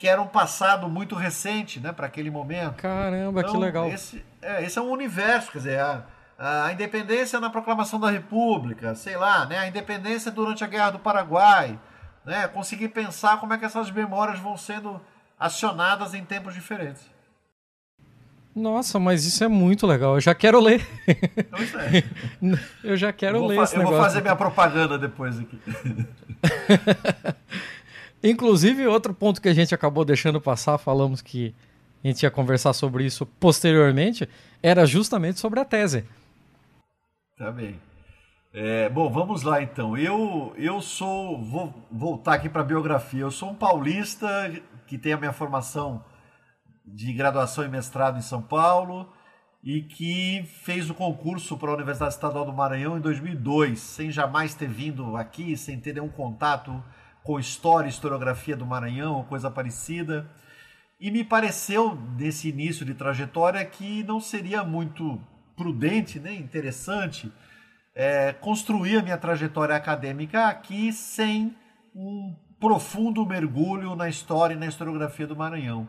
que era um passado muito recente né, para aquele momento. Caramba, então, que legal. Esse é, esse é um universo, quer dizer, a, a independência na proclamação da República, sei lá, né, a independência durante a Guerra do Paraguai, né, conseguir pensar como é que essas memórias vão sendo acionadas em tempos diferentes. Nossa, mas isso é muito legal. Eu já quero ler. Pois é. Eu já quero eu ler esse Eu negócio. vou fazer minha propaganda depois aqui. Inclusive, outro ponto que a gente acabou deixando passar, falamos que a gente ia conversar sobre isso posteriormente, era justamente sobre a tese. Tá bem. É, bom, vamos lá então. Eu, eu sou. Vou voltar aqui para a biografia. Eu sou um paulista que tem a minha formação de graduação e mestrado em São Paulo e que fez o concurso para a Universidade Estadual do Maranhão em 2002, sem jamais ter vindo aqui, sem ter nenhum contato com história e historiografia do Maranhão ou coisa parecida. E me pareceu, nesse início de trajetória, que não seria muito prudente, né, interessante, é, construir a minha trajetória acadêmica aqui sem um profundo mergulho na história e na historiografia do Maranhão.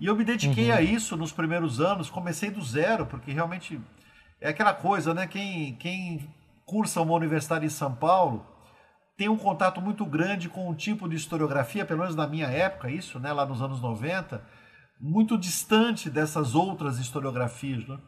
E eu me dediquei uhum. a isso nos primeiros anos, comecei do zero, porque realmente é aquela coisa, né? Quem, quem cursa uma universidade em São Paulo tem um contato muito grande com um tipo de historiografia, pelo menos na minha época, isso, né, lá nos anos 90, muito distante dessas outras historiografias, né?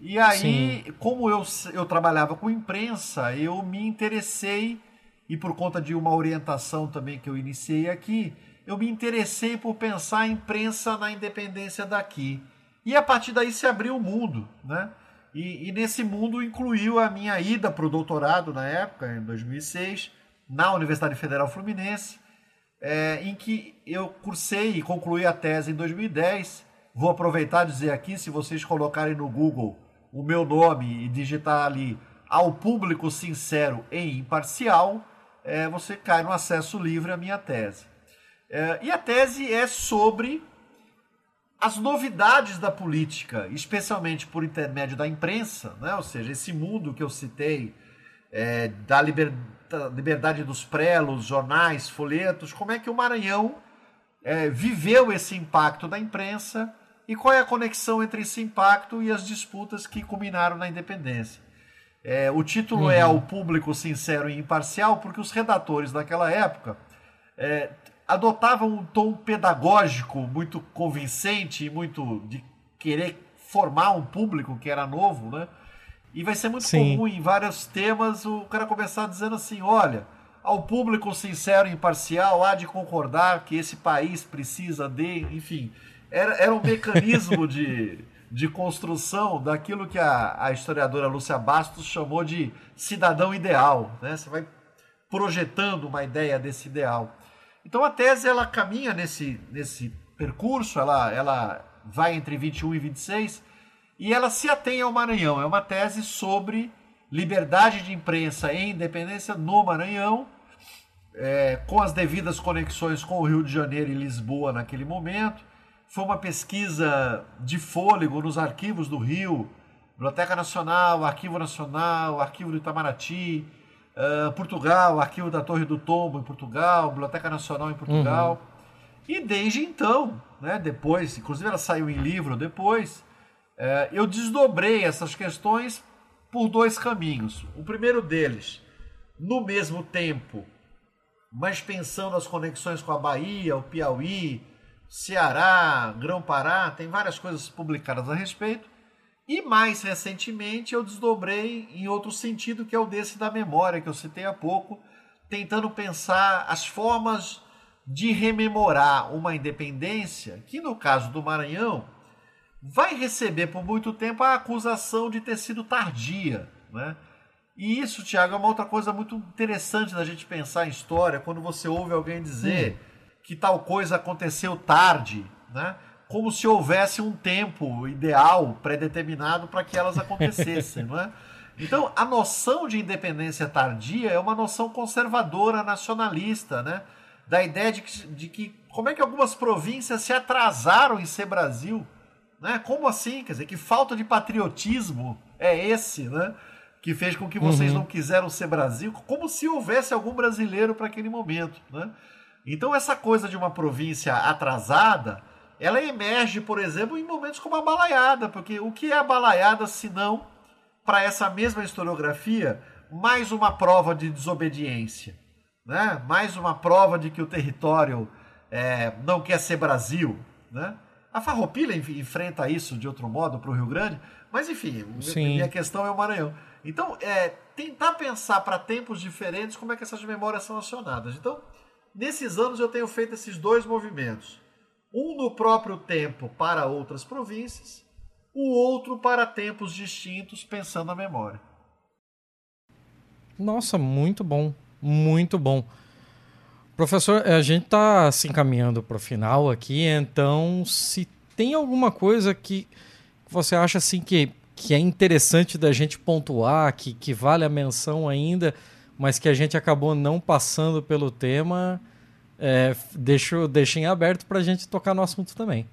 E aí, Sim. como eu, eu trabalhava com imprensa, eu me interessei, e por conta de uma orientação também que eu iniciei aqui, eu me interessei por pensar a imprensa na independência daqui. E a partir daí se abriu o mundo, né? E, e nesse mundo incluiu a minha ida para o doutorado na época, em 2006, na Universidade Federal Fluminense, é, em que eu cursei e concluí a tese em 2010. Vou aproveitar e dizer aqui, se vocês colocarem no Google o meu nome e digitar ali ao público sincero e imparcial, é, você cai no acesso livre à minha tese. É, e a tese é sobre as novidades da política, especialmente por intermédio da imprensa, né? ou seja, esse mundo que eu citei, é, da, liber, da, liberdade dos prelos, jornais, folhetos, como é que o Maranhão é, viveu esse impacto da imprensa e qual é a conexão entre esse impacto e as disputas que culminaram na independência. É, o título é uhum. é Ao Público Sincero e Imparcial, porque os redatores daquela época é, adotavam um tom pedagógico muito convincente e muito de querer formar um público que era novo, né? E vai ser muito Sim. comum em vários temas o cara começar dizendo assim: olha, ao público sincero e imparcial há de concordar que esse país precisa de. Enfim, era, era um mecanismo de, de construção daquilo que a, a historiadora Lúcia Bastos chamou de cidadão ideal. Né? Você vai projetando uma ideia desse ideal. Então a tese ela caminha nesse, nesse percurso, ela, ela vai entre 21 e 26 e ela se atém ao Maranhão. É uma tese sobre liberdade de imprensa e independência no Maranhão, é, com as devidas conexões com o Rio de Janeiro e Lisboa naquele momento. Foi uma pesquisa de fôlego nos arquivos do Rio, Biblioteca Nacional, Arquivo Nacional, Arquivo do Itamaraty, uh, Portugal, Arquivo da Torre do Tombo em Portugal, Biblioteca Nacional em Portugal. Uhum. E desde então, né, depois, inclusive ela saiu em livro depois, eu desdobrei essas questões por dois caminhos. O primeiro deles, no mesmo tempo, mas pensando as conexões com a Bahia, o Piauí, Ceará, Grão-Pará, tem várias coisas publicadas a respeito. E mais recentemente eu desdobrei em outro sentido, que é o desse da memória, que eu citei há pouco, tentando pensar as formas de rememorar uma independência, que no caso do Maranhão vai receber por muito tempo a acusação de ter sido tardia, né? E isso, Tiago, é uma outra coisa muito interessante da gente pensar em história, quando você ouve alguém dizer hum. que tal coisa aconteceu tarde, né? Como se houvesse um tempo ideal, pré-determinado para que elas acontecessem, não é? Então, a noção de independência tardia é uma noção conservadora, nacionalista, né? Da ideia de que, de que como é que algumas províncias se atrasaram em ser Brasil, né? Como assim? Quer dizer, que falta de patriotismo é esse, né? Que fez com que vocês uhum. não quiseram ser Brasil, como se houvesse algum brasileiro para aquele momento, né? Então essa coisa de uma província atrasada, ela emerge, por exemplo, em momentos como a balaiada, porque o que é a balaiada se não para essa mesma historiografia mais uma prova de desobediência, né? mais uma prova de que o território é, não quer ser Brasil. Né? A Farroupilha enfrenta isso de outro modo para o Rio Grande, mas enfim, Sim. minha questão é o Maranhão. Então, é, tentar pensar para tempos diferentes como é que essas memórias são acionadas. Então, nesses anos eu tenho feito esses dois movimentos. Um no próprio tempo para outras províncias o outro para tempos distintos, pensando a memória. Nossa, muito bom, muito bom. Professor, a gente está se encaminhando para o final aqui, então se tem alguma coisa que você acha assim que, que é interessante da gente pontuar, que, que vale a menção ainda, mas que a gente acabou não passando pelo tema, é, deixo, deixo em aberto para a gente tocar no assunto também.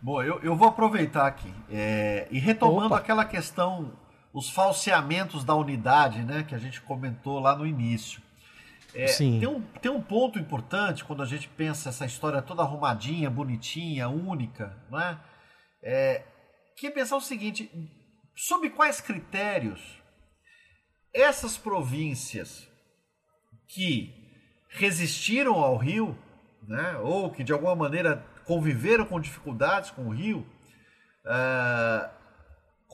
Bom, eu, eu vou aproveitar aqui. É, e retomando Opa. aquela questão, os falseamentos da unidade, né, que a gente comentou lá no início. É. Tem, um, tem um ponto importante quando a gente pensa essa história toda arrumadinha, bonitinha, única, né? É, que é pensar o seguinte: sob quais critérios essas províncias que resistiram ao rio, né, ou que de alguma maneira conviveram com dificuldades com o Rio, uh,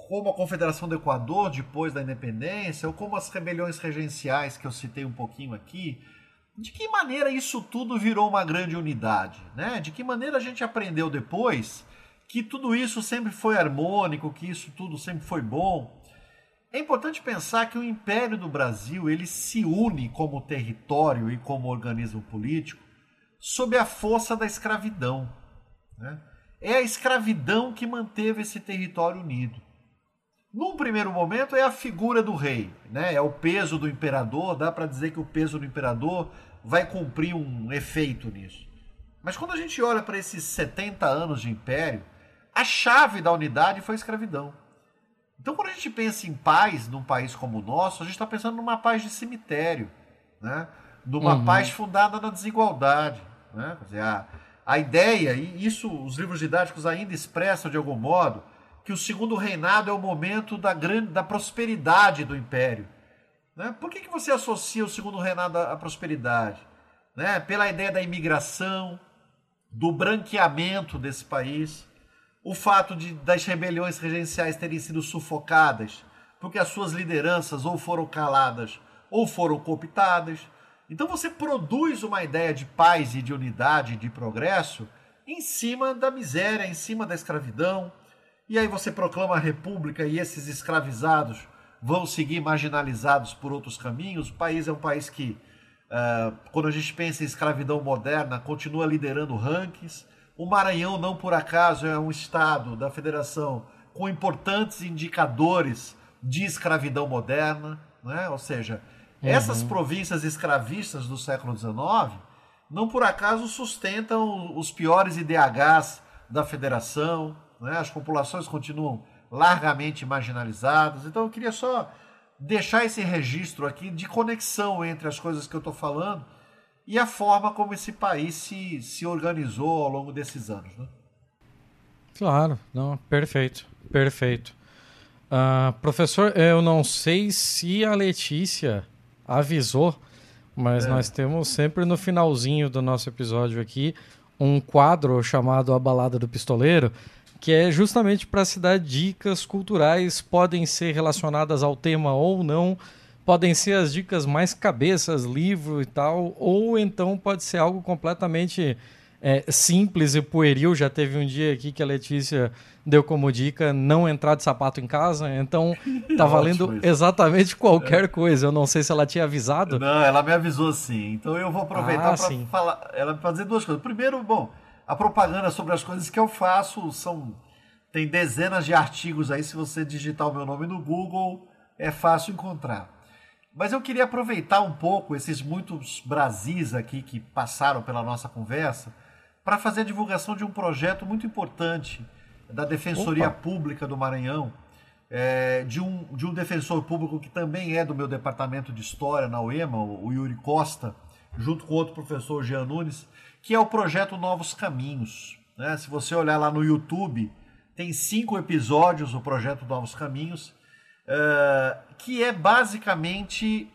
como a Confederação do Equador depois da independência, ou como as rebeliões regenciais que eu citei um pouquinho aqui, de que maneira isso tudo virou uma grande unidade? Né? De que maneira a gente aprendeu depois que tudo isso sempre foi harmônico, que isso tudo sempre foi bom? É importante pensar que o Império do Brasil ele se une como território e como organismo político sob a força da escravidão. Né? É a escravidão que manteve esse território unido. Num primeiro momento é a figura do rei, né? é o peso do imperador, dá para dizer que o peso do imperador vai cumprir um efeito nisso. Mas quando a gente olha para esses 70 anos de império, a chave da unidade foi a escravidão. Então, quando a gente pensa em paz num país como o nosso, a gente está pensando numa paz de cemitério, né? numa uhum. paz fundada na desigualdade. Né? Quer dizer, a, a ideia, e isso os livros didáticos ainda expressam de algum modo, que o segundo reinado é o momento da, grande, da prosperidade do império. Né? Por que, que você associa o segundo reinado à prosperidade? Né? Pela ideia da imigração, do branqueamento desse país, o fato de das rebeliões regenciais terem sido sufocadas, porque as suas lideranças ou foram caladas ou foram cooptadas. Então você produz uma ideia de paz e de unidade, de progresso, em cima da miséria, em cima da escravidão. E aí você proclama a república e esses escravizados vão seguir marginalizados por outros caminhos. O país é um país que, uh, quando a gente pensa em escravidão moderna, continua liderando rankings. O Maranhão, não por acaso, é um estado da federação com importantes indicadores de escravidão moderna, né? ou seja, Uhum. Essas províncias escravistas do século XIX não por acaso sustentam os piores IDHs da federação, né? as populações continuam largamente marginalizadas. Então eu queria só deixar esse registro aqui de conexão entre as coisas que eu estou falando e a forma como esse país se, se organizou ao longo desses anos. Né? Claro, não, perfeito, perfeito. Uh, professor, eu não sei se a Letícia avisou, mas é. nós temos sempre no finalzinho do nosso episódio aqui um quadro chamado A Balada do Pistoleiro, que é justamente para se dar dicas culturais, podem ser relacionadas ao tema ou não, podem ser as dicas mais cabeças, livro e tal, ou então pode ser algo completamente é, simples e pueril. Já teve um dia aqui que a Letícia deu como dica não entrar de sapato em casa, então tá valendo exatamente qualquer é. coisa. Eu não sei se ela tinha avisado. Não, ela me avisou sim. Então eu vou aproveitar ah, para falar, ela fazer duas coisas. Primeiro, bom, a propaganda sobre as coisas que eu faço são tem dezenas de artigos aí se você digitar o meu nome no Google, é fácil encontrar. Mas eu queria aproveitar um pouco esses muitos Brasis aqui que passaram pela nossa conversa para fazer a divulgação de um projeto muito importante da Defensoria Opa. Pública do Maranhão, é, de, um, de um defensor público que também é do meu departamento de História na UEMA, o Yuri Costa, junto com outro professor, Jean Nunes, que é o projeto Novos Caminhos. Né? Se você olhar lá no YouTube, tem cinco episódios o projeto Novos Caminhos, uh, que é basicamente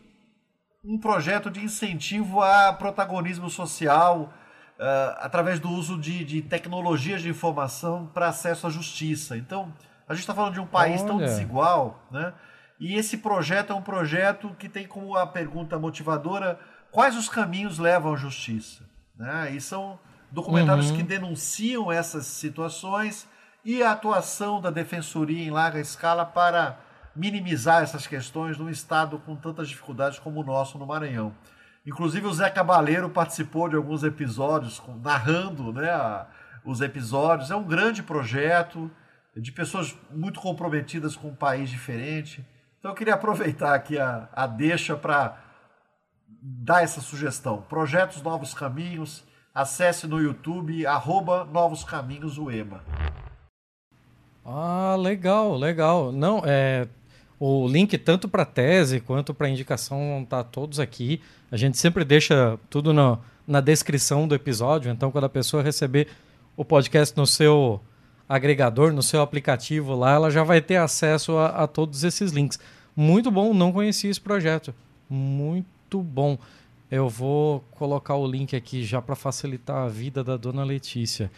um projeto de incentivo a protagonismo social uh, através do uso de, de tecnologias de informação para acesso à justiça. Então, a gente está falando de um país Olha. tão desigual, né? E esse projeto é um projeto que tem como a pergunta motivadora quais os caminhos levam à justiça. Né? E são documentários uhum. que denunciam essas situações e a atuação da defensoria em larga escala para minimizar essas questões num estado com tantas dificuldades como o nosso no Maranhão. Inclusive o Zé Cabaleiro participou de alguns episódios, narrando né, os episódios. É um grande projeto de pessoas muito comprometidas com um país diferente. Então eu queria aproveitar aqui a, a deixa para dar essa sugestão. Projetos Novos Caminhos, acesse no YouTube, arroba Novos Caminhos UEMA. Ah, legal, legal. Não, é, o link tanto para tese quanto para indicação tá todos aqui. A gente sempre deixa tudo no, na descrição do episódio, então quando a pessoa receber o podcast no seu agregador, no seu aplicativo lá, ela já vai ter acesso a, a todos esses links. Muito bom, não conhecia esse projeto. Muito bom. Eu vou colocar o link aqui já para facilitar a vida da dona Letícia.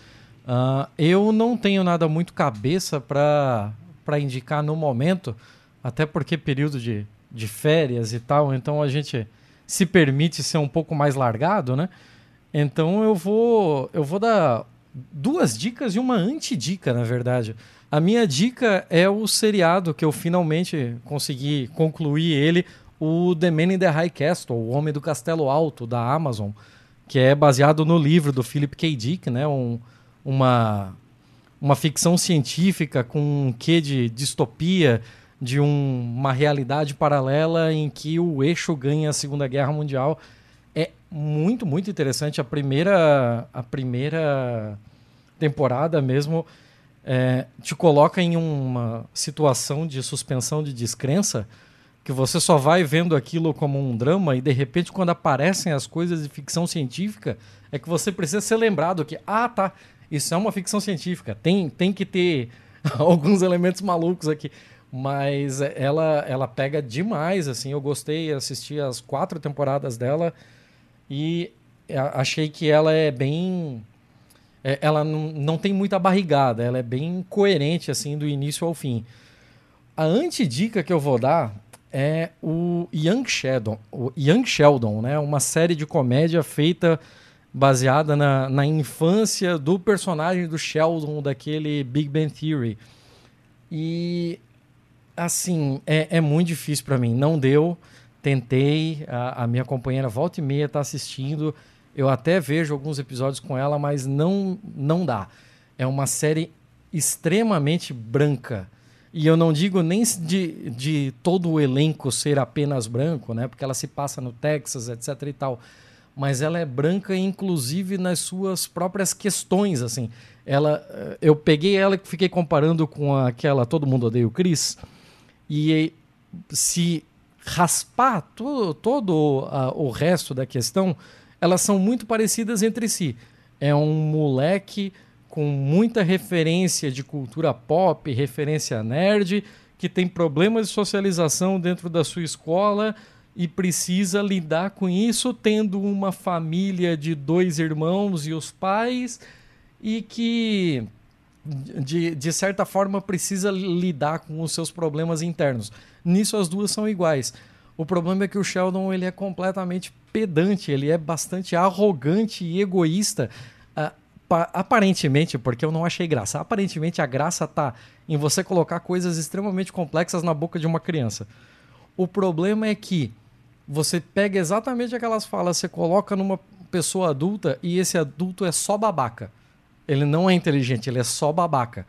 Uh, eu não tenho nada muito cabeça para indicar no momento, até porque período de, de férias e tal, então a gente se permite ser um pouco mais largado, né? Então eu vou eu vou dar duas dicas e uma antidica, na verdade. A minha dica é o seriado que eu finalmente consegui concluir ele, o The Man in the High Castle, O Homem do Castelo Alto, da Amazon, que é baseado no livro do Philip K. Dick, né? Um, uma, uma ficção científica com um quê de distopia, de um, uma realidade paralela em que o eixo ganha a Segunda Guerra Mundial muito, muito interessante. A primeira, a primeira temporada mesmo é, te coloca em uma situação de suspensão de descrença que você só vai vendo aquilo como um drama e de repente quando aparecem as coisas de ficção científica é que você precisa ser lembrado que ah tá isso é uma ficção científica tem, tem que ter alguns elementos malucos aqui mas ela ela pega demais assim eu gostei assisti as quatro temporadas dela e achei que ela é bem. É, ela não, não tem muita barrigada, ela é bem coerente assim do início ao fim. A antidica que eu vou dar é o Young Sheldon, o Young Sheldon, né? Uma série de comédia feita baseada na, na infância do personagem do Sheldon daquele Big Bang Theory. E assim, é, é muito difícil para mim. Não deu tentei, a, a minha companheira volta e meia está assistindo. Eu até vejo alguns episódios com ela, mas não, não dá. É uma série extremamente branca. E eu não digo nem de, de todo o elenco ser apenas branco, né? Porque ela se passa no Texas, etc e tal. Mas ela é branca, inclusive, nas suas próprias questões, assim. Ela, eh, eu peguei ela e fiquei comparando com aquela Todo Mundo Odeia o Chris. E se raspar todo, todo uh, o resto da questão, elas são muito parecidas entre si. É um moleque com muita referência de cultura pop, referência nerd, que tem problemas de socialização dentro da sua escola e precisa lidar com isso tendo uma família de dois irmãos e os pais e que de, de certa forma precisa lidar com os seus problemas internos. Nisso as duas são iguais. O problema é que o Sheldon ele é completamente pedante, ele é bastante arrogante e egoísta. Aparentemente, porque eu não achei graça, aparentemente a graça tá em você colocar coisas extremamente complexas na boca de uma criança. O problema é que você pega exatamente aquelas falas, você coloca numa pessoa adulta e esse adulto é só babaca. Ele não é inteligente, ele é só babaca.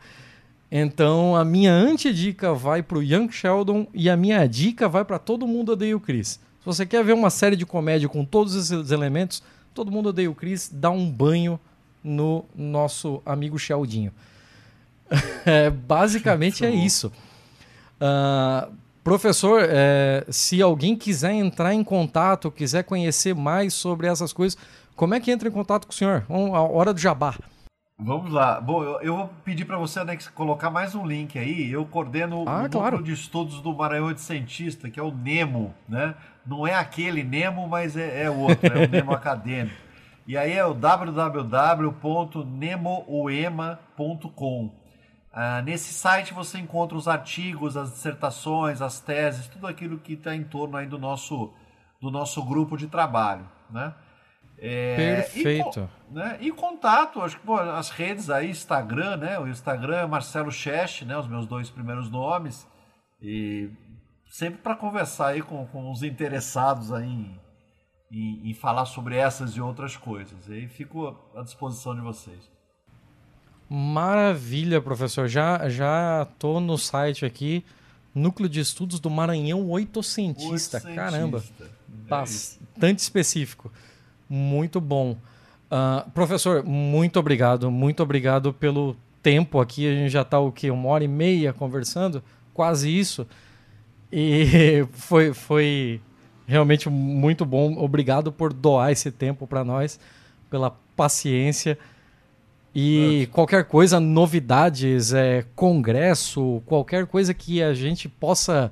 Então a minha antidica vai para o Young Sheldon e a minha dica vai para todo mundo odeia o Chris. você quer ver uma série de comédia com todos esses elementos, todo mundo odeia o Chris, dá um banho no nosso amigo Sheldinho. é, basicamente é isso. Uh, professor, é, se alguém quiser entrar em contato, quiser conhecer mais sobre essas coisas, como é que entra em contato com o senhor? A hora do jabá. Vamos lá. Bom, eu, eu vou pedir para você Alex, colocar mais um link aí. Eu coordeno ah, o claro. de estudos do Maranhão de Cientista, que é o NEMO, né? Não é aquele Nemo, mas é, é outro, é o Nemo Acadêmico. E aí é o www.nemouema.com. Ah, nesse site você encontra os artigos, as dissertações, as teses, tudo aquilo que está em torno aí do nosso, do nosso grupo de trabalho, né? É, Perfeito. E, né, e contato, acho que pô, as redes aí, Instagram, né? O Instagram é Marcelo Cheste, né? Os meus dois primeiros nomes. E sempre para conversar aí com, com os interessados aí em, em, falar sobre essas e outras coisas. E aí fico à disposição de vocês. Maravilha, professor. Já já tô no site aqui, Núcleo de Estudos do Maranhão Oitocentista. Caramba, é bastante específico. Muito bom. Uh, professor, muito obrigado. Muito obrigado pelo tempo aqui. A gente já está o quê? Uma hora e meia conversando? Quase isso. E foi, foi realmente muito bom. Obrigado por doar esse tempo para nós, pela paciência. E é. qualquer coisa, novidades, é, congresso, qualquer coisa que a gente possa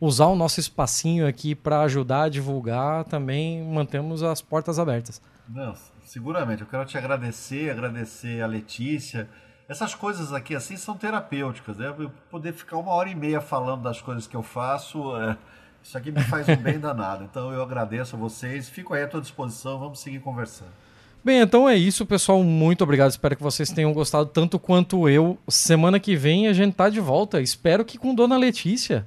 usar o nosso espacinho aqui para ajudar a divulgar, também mantemos as portas abertas. Não, seguramente. Eu quero te agradecer, agradecer a Letícia. Essas coisas aqui assim são terapêuticas, né? Eu poder ficar uma hora e meia falando das coisas que eu faço, é... isso aqui me faz um bem danado. Então eu agradeço a vocês, fico aí à tua disposição, vamos seguir conversando. Bem, então é isso, pessoal. Muito obrigado. Espero que vocês tenham gostado tanto quanto eu. Semana que vem a gente tá de volta. Espero que com Dona Letícia.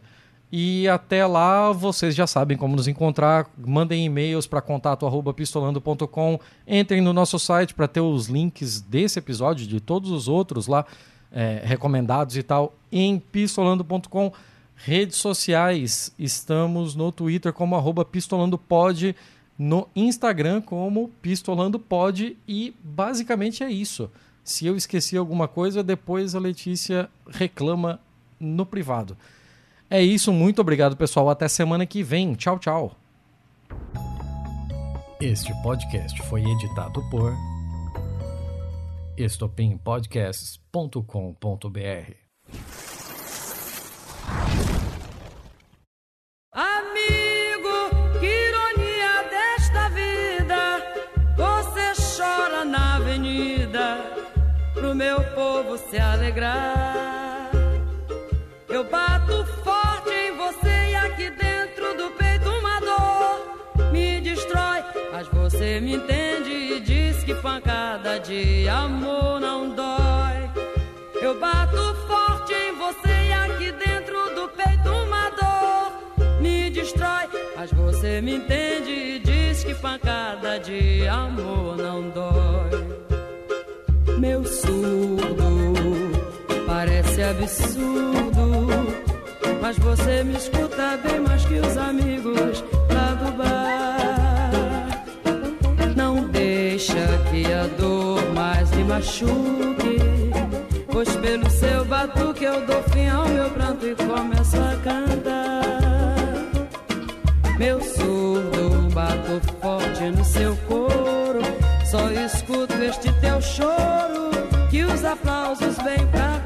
E até lá vocês já sabem como nos encontrar. Mandem e-mails para contato@pistolando.com. Entrem no nosso site para ter os links desse episódio de todos os outros lá é, recomendados e tal em pistolando.com. Redes sociais, estamos no Twitter como arroba pistolandopod, no Instagram como pistolandopod e basicamente é isso. Se eu esqueci alguma coisa, depois a Letícia reclama no privado. É isso, muito obrigado, pessoal. Até semana que vem. Tchau, tchau. Este podcast foi editado por estopimpodcasts.com.br. se alegrar. Eu bato forte em você e aqui dentro do peito uma dor me destrói. Mas você me entende e diz que pancada de amor não dói. Eu bato forte em você e aqui dentro do peito uma dor me destrói. Mas você me entende e diz que pancada de amor não dói. Meu surdo parece absurdo. Mas você me escuta bem mais que os amigos lá do bar. Não deixa que a dor mais me machuque. Pois pelo seu batuque eu dou fim ao meu pranto e começo a cantar. Meu surdo bato forte no seu. Só escuto este teu choro que os aplausos vêm pra